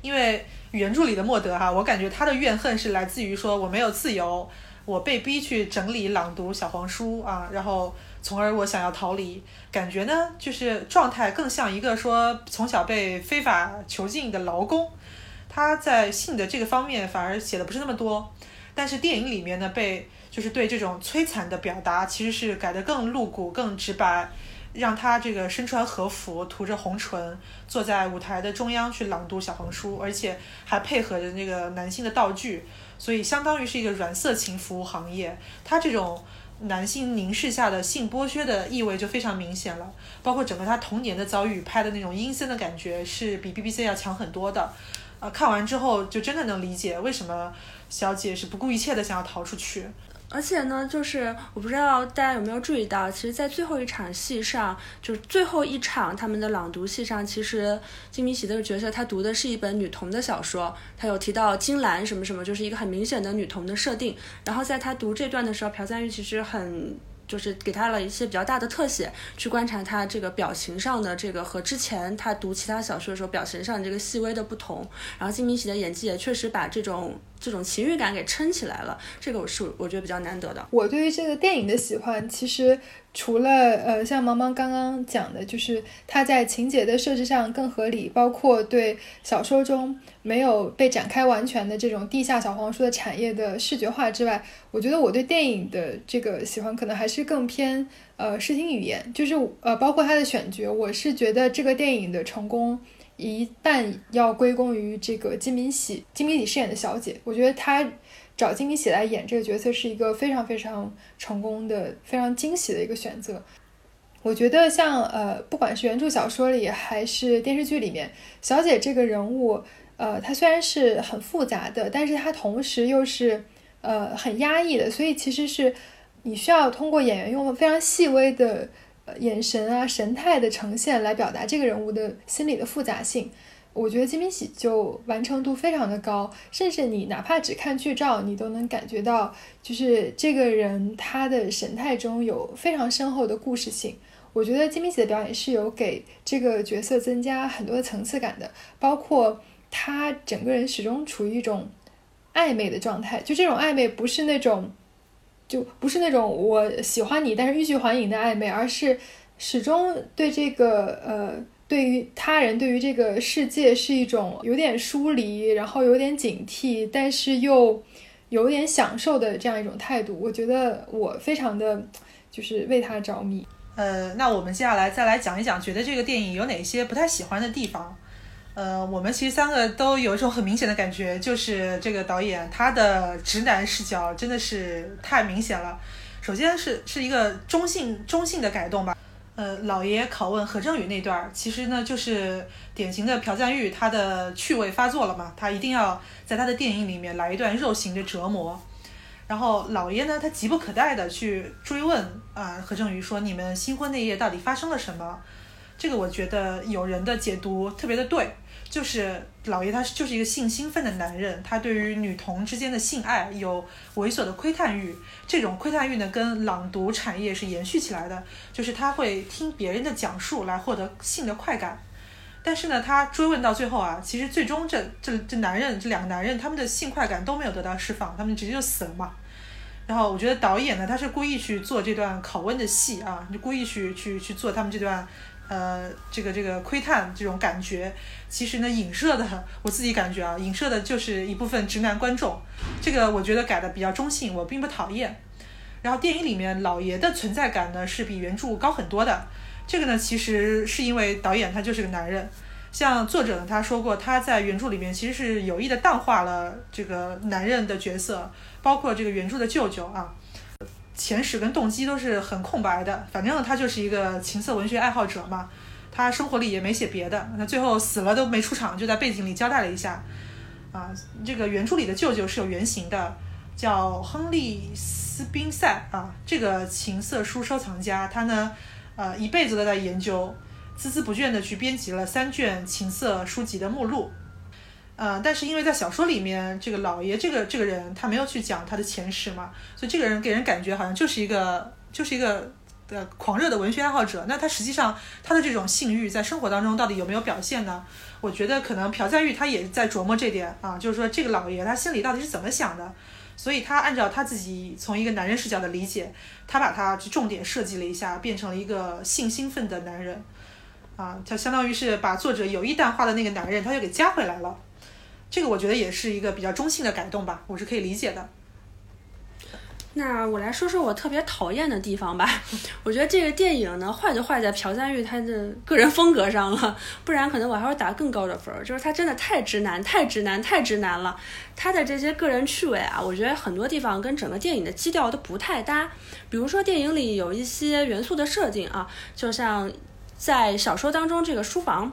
因为原著里的莫德哈，我感觉他的怨恨是来自于说我没有自由，我被逼去整理朗读小黄书啊，然后。从而我想要逃离，感觉呢就是状态更像一个说从小被非法囚禁的劳工，他在性的这个方面反而写的不是那么多，但是电影里面呢被就是对这种摧残的表达其实是改得更露骨、更直白，让他这个身穿和服、涂着红唇，坐在舞台的中央去朗读小黄书，而且还配合着那个男性的道具，所以相当于是一个软色情服务行业，他这种。男性凝视下的性剥削的意味就非常明显了，包括整个他童年的遭遇拍的那种阴森的感觉是比 BBC 要强很多的，呃，看完之后就真的能理解为什么小姐是不顾一切的想要逃出去。而且呢，就是我不知道大家有没有注意到，其实，在最后一场戏上，就是最后一场他们的朗读戏上，其实金明喜这个角色他读的是一本女童的小说，他有提到金兰什么什么，就是一个很明显的女童的设定。然后在他读这段的时候，朴赞玉其实很。就是给他了一些比较大的特写，去观察他这个表情上的这个和之前他读其他小说的时候表情上这个细微的不同。然后金明喜的演技也确实把这种这种情欲感给撑起来了，这个我是我觉得比较难得的。我对于这个电影的喜欢，其实除了呃像毛毛刚刚讲的，就是它在情节的设置上更合理，包括对小说中没有被展开完全的这种地下小黄书的产业的视觉化之外，我觉得我对电影的这个喜欢可能还是更偏呃视听语言，就是呃包括它的选角，我是觉得这个电影的成功。一半要归功于这个金敏喜，金敏喜饰演的小姐，我觉得她找金敏喜来演这个角色是一个非常非常成功的、非常惊喜的一个选择。我觉得像呃，不管是原著小说里还是电视剧里面，小姐这个人物，呃，她虽然是很复杂的，但是她同时又是呃很压抑的，所以其实是你需要通过演员用非常细微的。眼神啊，神态的呈现来表达这个人物的心理的复杂性，我觉得金敏喜就完成度非常的高，甚至你哪怕只看剧照，你都能感觉到，就是这个人他的神态中有非常深厚的故事性。我觉得金敏喜的表演是有给这个角色增加很多的层次感的，包括他整个人始终处于一种暧昧的状态，就这种暧昧不是那种。就不是那种我喜欢你，但是欲拒还迎的暧昧，而是始终对这个呃，对于他人，对于这个世界是一种有点疏离，然后有点警惕，但是又有点享受的这样一种态度。我觉得我非常的就是为他着迷。呃，那我们接下来再来讲一讲，觉得这个电影有哪些不太喜欢的地方。呃，我们其实三个都有一种很明显的感觉，就是这个导演他的直男视角真的是太明显了。首先是是一个中性中性的改动吧。呃，老爷拷问何正宇那段，其实呢就是典型的朴赞玉他的趣味发作了嘛，他一定要在他的电影里面来一段肉刑的折磨。然后老爷呢，他急不可待的去追问啊何正宇说：“你们新婚那夜到底发生了什么？”这个我觉得有人的解读特别的对。就是老爷，他就是一个性兴奋的男人，他对于女童之间的性爱有猥琐的窥探欲。这种窥探欲呢，跟朗读产业是延续起来的，就是他会听别人的讲述来获得性的快感。但是呢，他追问到最后啊，其实最终这这这男人这两个男人他们的性快感都没有得到释放，他们直接就死了嘛。然后我觉得导演呢，他是故意去做这段拷问的戏啊，就故意去去去做他们这段。呃，这个这个窥探这种感觉，其实呢，影射的我自己感觉啊，影射的就是一部分直男观众。这个我觉得改的比较中性，我并不讨厌。然后电影里面老爷的存在感呢是比原著高很多的。这个呢，其实是因为导演他就是个男人。像作者呢，他说过他在原著里面其实是有意的淡化了这个男人的角色，包括这个原著的舅舅啊。前史跟动机都是很空白的，反正他就是一个情色文学爱好者嘛，他生活里也没写别的，那最后死了都没出场，就在背景里交代了一下。啊，这个原著里的舅舅是有原型的，叫亨利斯宾塞啊，这个情色书收藏家，他呢，呃，一辈子都在研究，孜孜不倦地去编辑了三卷情色书籍的目录。呃，但是因为在小说里面，这个老爷这个这个人他没有去讲他的前世嘛，所以这个人给人感觉好像就是一个就是一个呃狂热的文学爱好者。那他实际上他的这种性欲在生活当中到底有没有表现呢？我觉得可能朴赞玉他也在琢磨这点啊，就是说这个老爷他心里到底是怎么想的，所以他按照他自己从一个男人视角的理解，他把他去重点设计了一下，变成了一个性兴奋的男人啊，他相当于是把作者有意淡化的那个男人，他又给加回来了。这个我觉得也是一个比较中性的改动吧，我是可以理解的。那我来说说我特别讨厌的地方吧。我觉得这个电影呢，坏就坏在朴赞玉他的个人风格上了，不然可能我还会打更高的分儿。就是他真的太直男，太直男，太直男了。他的这些个人趣味啊，我觉得很多地方跟整个电影的基调都不太搭。比如说电影里有一些元素的设定啊，就像在小说当中这个书房，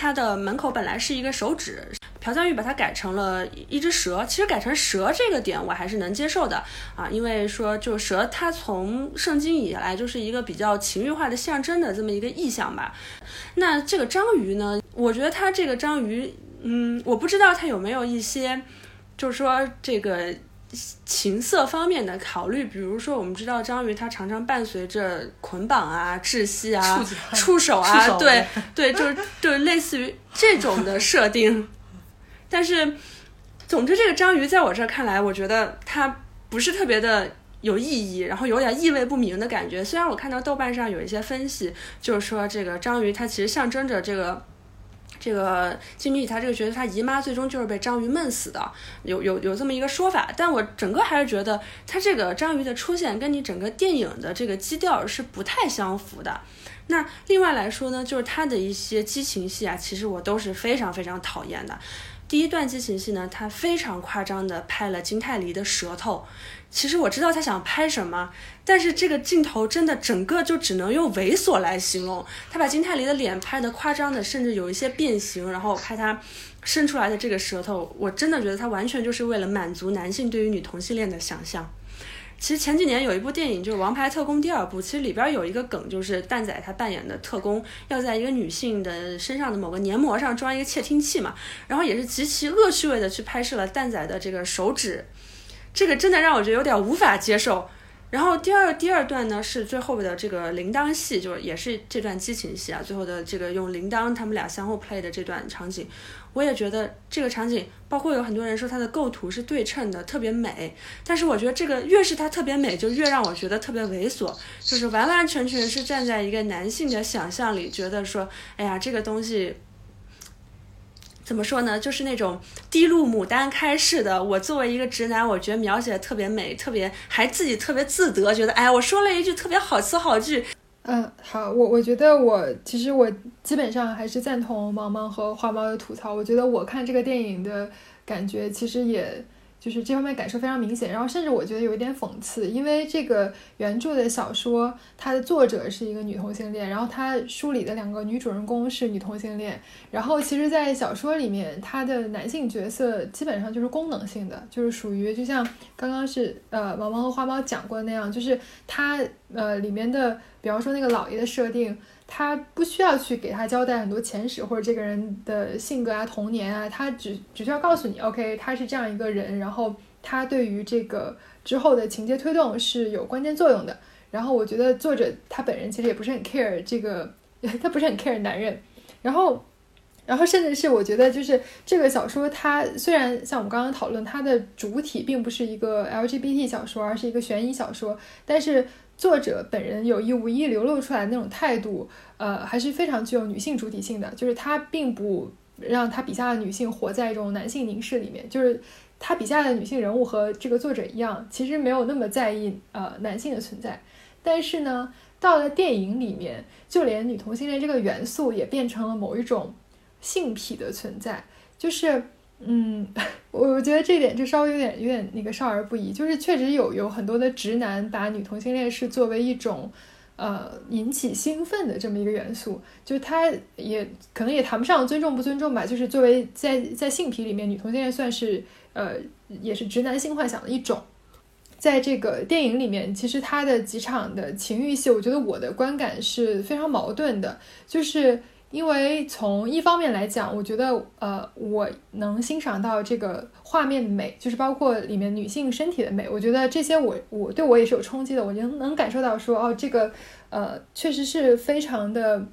它的门口本来是一个手指。朴赞玉把它改成了一只蛇，其实改成蛇这个点我还是能接受的啊，因为说就蛇它从圣经以来就是一个比较情欲化的象征的这么一个意象吧。那这个章鱼呢，我觉得它这个章鱼，嗯，我不知道它有没有一些，就是说这个情色方面的考虑，比如说我们知道章鱼它常常伴随着捆绑啊、窒息啊、触手啊，对对，就是就是类似于这种的设定。但是，总之，这个章鱼在我这儿看来，我觉得它不是特别的有意义，然后有点意味不明的感觉。虽然我看到豆瓣上有一些分析，就是说这个章鱼它其实象征着这个。这个金敏喜她这个角色，她姨妈最终就是被章鱼闷死的，有有有这么一个说法。但我整个还是觉得，它这个章鱼的出现跟你整个电影的这个基调是不太相符的。那另外来说呢，就是它的一些激情戏啊，其实我都是非常非常讨厌的。第一段激情戏呢，它非常夸张的拍了金泰梨的舌头。其实我知道他想拍什么，但是这个镜头真的整个就只能用猥琐来形容。他把金泰梨的脸拍的夸张的，甚至有一些变形，然后拍他伸出来的这个舌头，我真的觉得他完全就是为了满足男性对于女同性恋的想象。其实前几年有一部电影就是《王牌特工》第二部，其实里边有一个梗，就是蛋仔他扮演的特工要在一个女性的身上的某个黏膜上装一个窃听器嘛，然后也是极其恶趣味的去拍摄了蛋仔的这个手指。这个真的让我觉得有点无法接受。然后第二第二段呢是最后的这个铃铛戏，就是也是这段激情戏啊，最后的这个用铃铛他们俩相互 play 的这段场景，我也觉得这个场景，包括有很多人说它的构图是对称的，特别美。但是我觉得这个越是它特别美，就越让我觉得特别猥琐，就是完完全全是站在一个男性的想象里，觉得说，哎呀，这个东西。怎么说呢？就是那种滴露牡丹开式的。我作为一个直男，我觉得描写特别美，特别还自己特别自得，觉得哎，我说了一句特别好词好句。嗯，好，我我觉得我其实我基本上还是赞同毛毛和花猫的吐槽。我觉得我看这个电影的感觉其实也。就是这方面感受非常明显，然后甚至我觉得有一点讽刺，因为这个原著的小说，它的作者是一个女同性恋，然后它书里的两个女主人公是女同性恋，然后其实，在小说里面，它的男性角色基本上就是功能性的，就是属于就像刚刚是呃毛毛和花猫讲过那样，就是它呃里面的，比方说那个老爷的设定。他不需要去给他交代很多前史或者这个人的性格啊、童年啊，他只只需要告诉你，OK，他是这样一个人，然后他对于这个之后的情节推动是有关键作用的。然后我觉得作者他本人其实也不是很 care 这个，他不是很 care 男人。然后，然后甚至是我觉得就是这个小说，它虽然像我们刚刚讨论，它的主体并不是一个 LGBT 小说，而是一个悬疑小说，但是。作者本人有意无意流露出来那种态度，呃，还是非常具有女性主体性的。就是他并不让他笔下的女性活在一种男性凝视里面，就是他笔下的女性人物和这个作者一样，其实没有那么在意呃男性的存在。但是呢，到了电影里面，就连女同性恋这个元素也变成了某一种性癖的存在，就是。嗯，我我觉得这点就稍微有点有点那个少儿不宜，就是确实有有很多的直男把女同性恋是作为一种，呃，引起兴奋的这么一个元素，就是他也可能也谈不上尊重不尊重吧，就是作为在在性癖里面，女同性恋算是呃也是直男性幻想的一种，在这个电影里面，其实他的几场的情欲戏，我觉得我的观感是非常矛盾的，就是。因为从一方面来讲，我觉得呃，我能欣赏到这个画面的美，就是包括里面女性身体的美，我觉得这些我我对我也是有冲击的，我能能感受到说哦，这个呃确实是非常的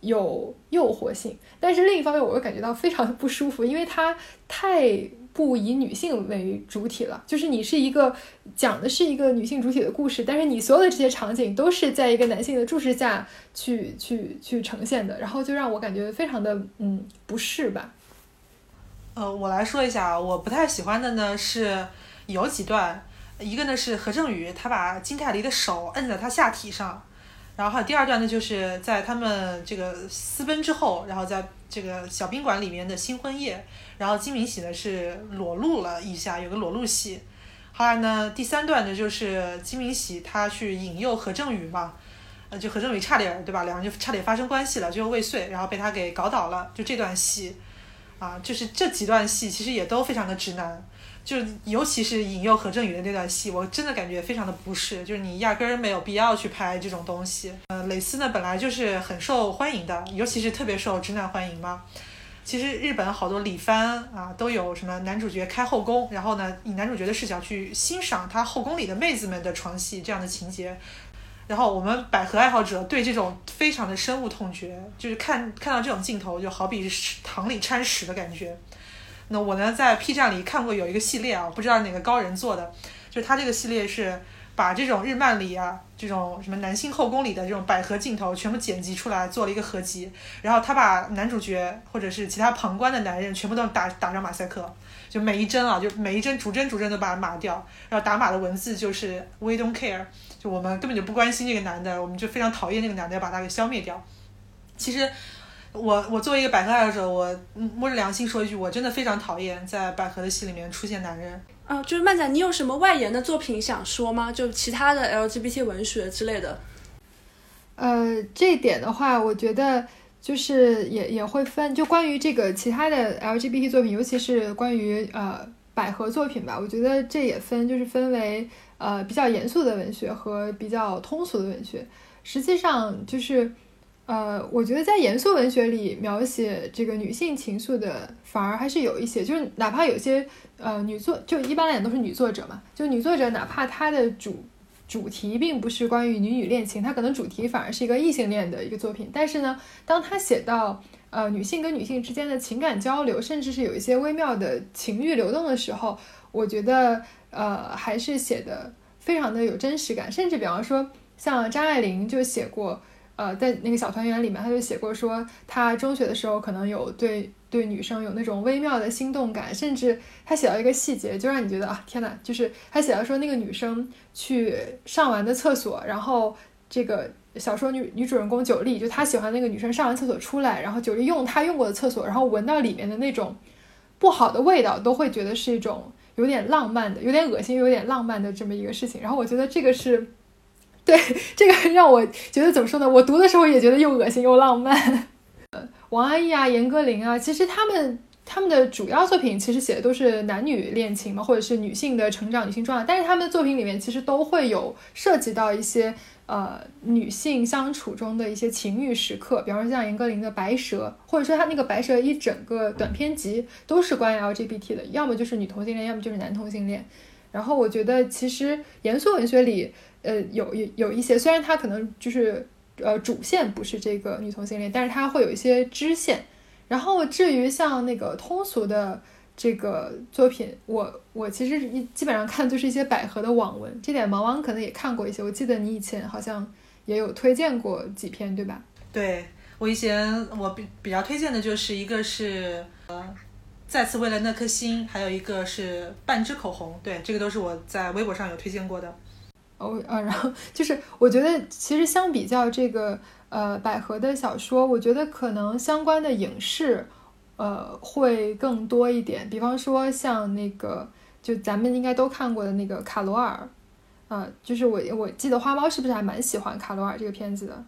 有诱惑性，但是另一方面，我又感觉到非常的不舒服，因为它太。不以女性为主体了，就是你是一个讲的是一个女性主体的故事，但是你所有的这些场景都是在一个男性的注视下去去去呈现的，然后就让我感觉非常的嗯不适吧。呃，我来说一下，我不太喜欢的呢是有几段，一个呢是何正宇他把金泰梨的手摁在他下体上，然后还有第二段呢就是在他们这个私奔之后，然后在这个小宾馆里面的新婚夜。然后金明喜呢是裸露了一下，有个裸露戏。后来呢，第三段呢就是金明喜他去引诱何正宇嘛，呃，就何正宇差点对吧？两人就差点发生关系了，最后未遂，然后被他给搞倒了。就这段戏，啊，就是这几段戏其实也都非常的直男，就尤其是引诱何正宇的那段戏，我真的感觉非常的不适，就是你压根儿没有必要去拍这种东西。呃，蕾丝呢本来就是很受欢迎的，尤其是特别受直男欢迎嘛。其实日本好多里番啊，都有什么男主角开后宫，然后呢以男主角的视角去欣赏他后宫里的妹子们的床戏这样的情节，然后我们百合爱好者对这种非常的深恶痛绝，就是看看到这种镜头就好比是糖里掺屎的感觉。那我呢在 P 站里看过有一个系列啊，不知道哪个高人做的，就他这个系列是把这种日漫里啊，这种什么男性后宫里的这种百合镜头全部剪辑出来，做了一个合集。然后他把男主角或者是其他旁观的男人全部都打打上马赛克，就每一帧啊，就每一帧逐帧逐帧都把它码掉。然后打码的文字就是 We don't care，就我们根本就不关心这个男的，我们就非常讨厌那个男的，要把他给消灭掉。其实。我我作为一个百合爱好者，我摸着良心说一句，我真的非常讨厌在百合的戏里面出现男人。啊，就是漫仔，你有什么外延的作品想说吗？就其他的 LGBT 文学之类的。呃，这一点的话，我觉得就是也也会分，就关于这个其他的 LGBT 作品，尤其是关于呃百合作品吧，我觉得这也分，就是分为呃比较严肃的文学和比较通俗的文学。实际上就是。呃，我觉得在严肃文学里描写这个女性情愫的，反而还是有一些，就是哪怕有些呃女作，就一般来讲都是女作者嘛，就女作者哪怕她的主主题并不是关于女女恋情，她可能主题反而是一个异性恋的一个作品，但是呢，当她写到呃女性跟女性之间的情感交流，甚至是有一些微妙的情欲流动的时候，我觉得呃还是写的非常的有真实感，甚至比方说像张爱玲就写过。呃，在那个小团圆里面，他就写过说，他中学的时候可能有对对女生有那种微妙的心动感，甚至他写到一个细节，就让你觉得啊，天哪！就是他写到说，那个女生去上完的厕所，然后这个小说女女主人公九莉，就他喜欢那个女生上完厕所出来，然后九莉用他用过的厕所，然后闻到里面的那种不好的味道，都会觉得是一种有点浪漫的、有点恶心、有点浪漫的这么一个事情。然后我觉得这个是。对这个让我觉得怎么说呢？我读的时候也觉得又恶心又浪漫。呃，王安忆啊，严歌苓啊，其实他们他们的主要作品其实写的都是男女恋情嘛，或者是女性的成长、女性状态。但是他们的作品里面其实都会有涉及到一些呃女性相处中的一些情欲时刻，比方说像严歌苓的《白蛇》，或者说他那个《白蛇》一整个短篇集都是关于 LGBT 的，要么就是女同性恋，要么就是男同性恋。然后我觉得其实严肃文学里。呃，有有有一些，虽然它可能就是呃主线不是这个女同性恋，但是它会有一些支线。然后至于像那个通俗的这个作品，我我其实一基本上看就是一些百合的网文，这点毛王可能也看过一些。我记得你以前好像也有推荐过几篇，对吧？对我以前我比比较推荐的就是一个是呃再次为了那颗心，还有一个是半支口红，对，这个都是我在微博上有推荐过的。哦啊，然后就是我觉得其实相比较这个呃百合的小说，我觉得可能相关的影视呃会更多一点。比方说像那个就咱们应该都看过的那个卡罗尔啊，就是我我记得花猫是不是还蛮喜欢卡罗尔这个片子的？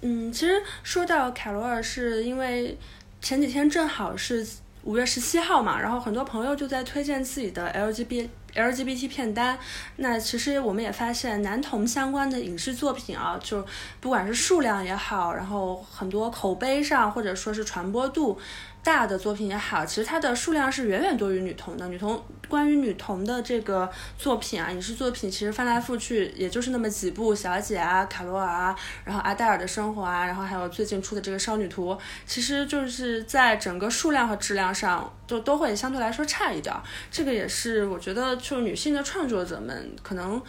嗯，其实说到卡罗尔，是因为前几天正好是五月十七号嘛，然后很多朋友就在推荐自己的 LGBT。LGBT 片单，那其实我们也发现男同相关的影视作品啊，就不管是数量也好，然后很多口碑上或者说是传播度。大的作品也好，其实它的数量是远远多于女同的。女同关于女同的这个作品啊，影视作品其实翻来覆去也就是那么几部，《小姐》啊，《卡罗尔》啊，然后阿黛尔的生活啊，然后还有最近出的这个《少女图》，其实就是在整个数量和质量上就都会相对来说差一点。这个也是我觉得，就女性的创作者们可能，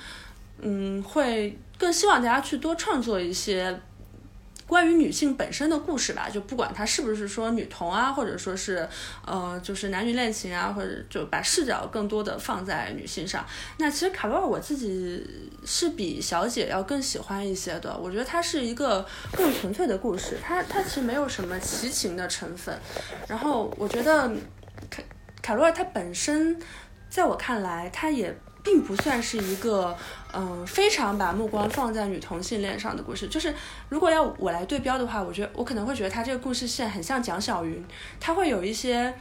嗯，会更希望大家去多创作一些。关于女性本身的故事吧，就不管她是不是说女同啊，或者说是，呃，就是男女恋情啊，或者就把视角更多的放在女性上。那其实卡罗尔我自己是比小姐要更喜欢一些的，我觉得它是一个更纯粹的故事，它它其实没有什么奇情的成分。然后我觉得卡卡罗尔它本身，在我看来，它也。并不算是一个，嗯，非常把目光放在女同性恋上的故事。就是如果要我来对标的话，我觉得我可能会觉得他这个故事线很像蒋小云，他会有一些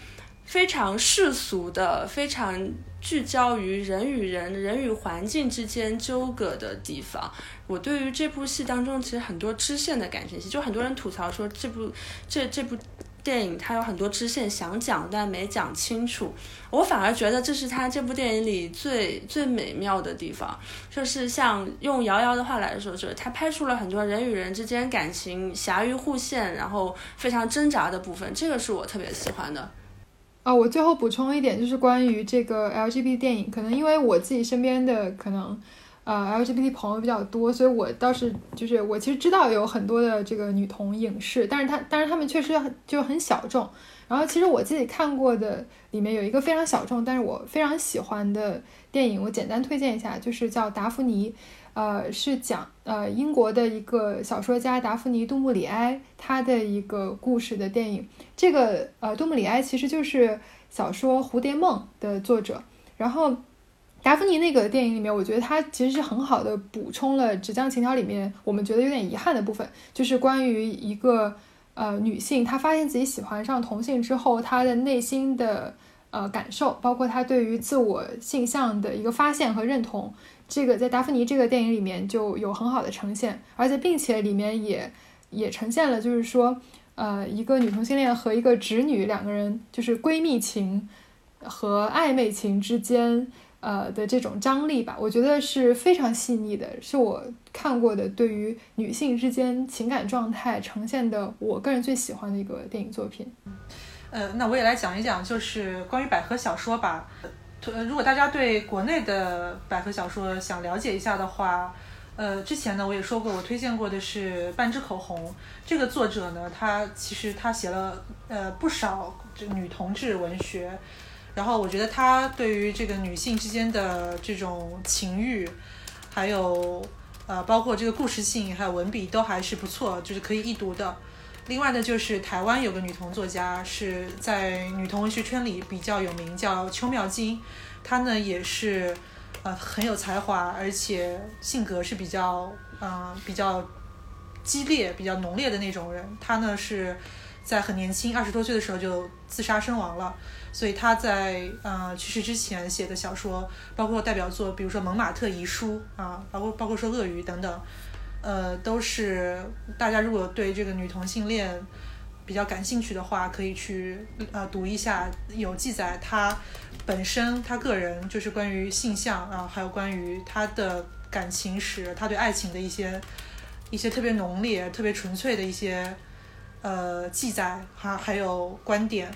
非常世俗的、非常聚焦于人与人、人与环境之间纠葛的地方。我对于这部戏当中其实很多支线的感情戏，就很多人吐槽说这部这这部。电影它有很多支线想讲，但没讲清楚。我反而觉得这是他这部电影里最最美妙的地方，就是像用瑶瑶的话来说，就是他拍出了很多人与人之间感情狭于互现，然后非常挣扎的部分。这个是我特别喜欢的。啊，我最后补充一点，就是关于这个 LGBT 电影，可能因为我自己身边的可能，呃，LGBT 朋友比较多，所以我倒是就是我其实知道有很多的这个女同影视，但是她但是他们确实很就很小众。然后其实我自己看过的里面有一个非常小众，但是我非常喜欢的电影，我简单推荐一下，就是叫《达芙妮》。呃，是讲呃英国的一个小说家达芙妮·杜穆里埃他的一个故事的电影。这个呃杜穆里埃其实就是小说《蝴蝶梦》的作者。然后达芙妮那个电影里面，我觉得它其实是很好的补充了《纸浆情调》里面我们觉得有点遗憾的部分，就是关于一个呃女性，她发现自己喜欢上同性之后，她的内心的呃感受，包括她对于自我性向的一个发现和认同。这个在达芙妮这个电影里面就有很好的呈现，而且并且里面也也呈现了，就是说，呃，一个女同性恋和一个直女两个人就是闺蜜情和暧昧情之间，呃的这种张力吧，我觉得是非常细腻的，是我看过的对于女性之间情感状态呈现的，我个人最喜欢的一个电影作品。呃，那我也来讲一讲，就是关于百合小说吧。呃，如果大家对国内的百合小说想了解一下的话，呃，之前呢我也说过，我推荐过的是半支口红。这个作者呢，他其实他写了呃不少这女同志文学，然后我觉得他对于这个女性之间的这种情欲，还有呃包括这个故事性还有文笔都还是不错，就是可以一读的。另外呢，就是台湾有个女同作家是在女同文学圈里比较有名，叫邱妙金。她呢也是呃很有才华，而且性格是比较嗯比较激烈、比较浓烈的那种人。她呢是在很年轻，二十多岁的时候就自杀身亡了。所以她在呃去世之前写的小说，包括代表作，比如说《蒙马特遗书》啊，包括包括说《鳄鱼》等等。呃，都是大家如果对这个女同性恋比较感兴趣的话，可以去呃读一下，有记载她本身她个人就是关于性向啊，还有关于她的感情史，她对爱情的一些一些特别浓烈、特别纯粹的一些呃记载哈，还有观点。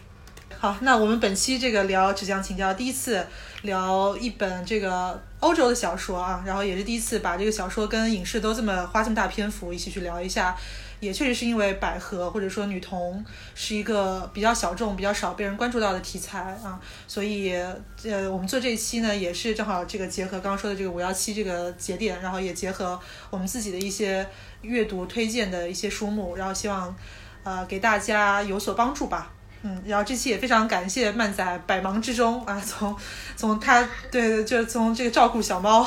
好，那我们本期这个聊纸浆情调，第一次聊一本这个欧洲的小说啊，然后也是第一次把这个小说跟影视都这么花这么大篇幅一起去聊一下，也确实是因为百合或者说女同是一个比较小众、比较少被人关注到的题材啊，所以呃，我们做这一期呢，也是正好这个结合刚刚说的这个五幺七这个节点，然后也结合我们自己的一些阅读推荐的一些书目，然后希望呃给大家有所帮助吧。嗯，然后这期也非常感谢曼仔百忙之中啊，从从他对，就从这个照顾小猫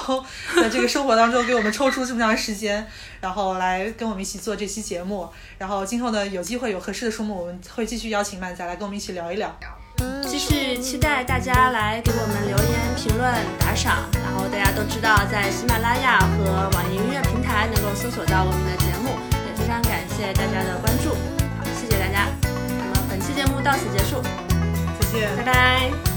的这个生活当中给我们抽出这么长时间，然后来跟我们一起做这期节目。然后今后呢，有机会有合适的书目，我们会继续邀请曼仔来跟我们一起聊一聊。继续期待大家来给我们留言、评论、打赏。然后大家都知道，在喜马拉雅和网易音乐平台能够搜索到我们的节目，也非常感谢大家的关注。好，谢谢大家。到此结束，再见，拜拜。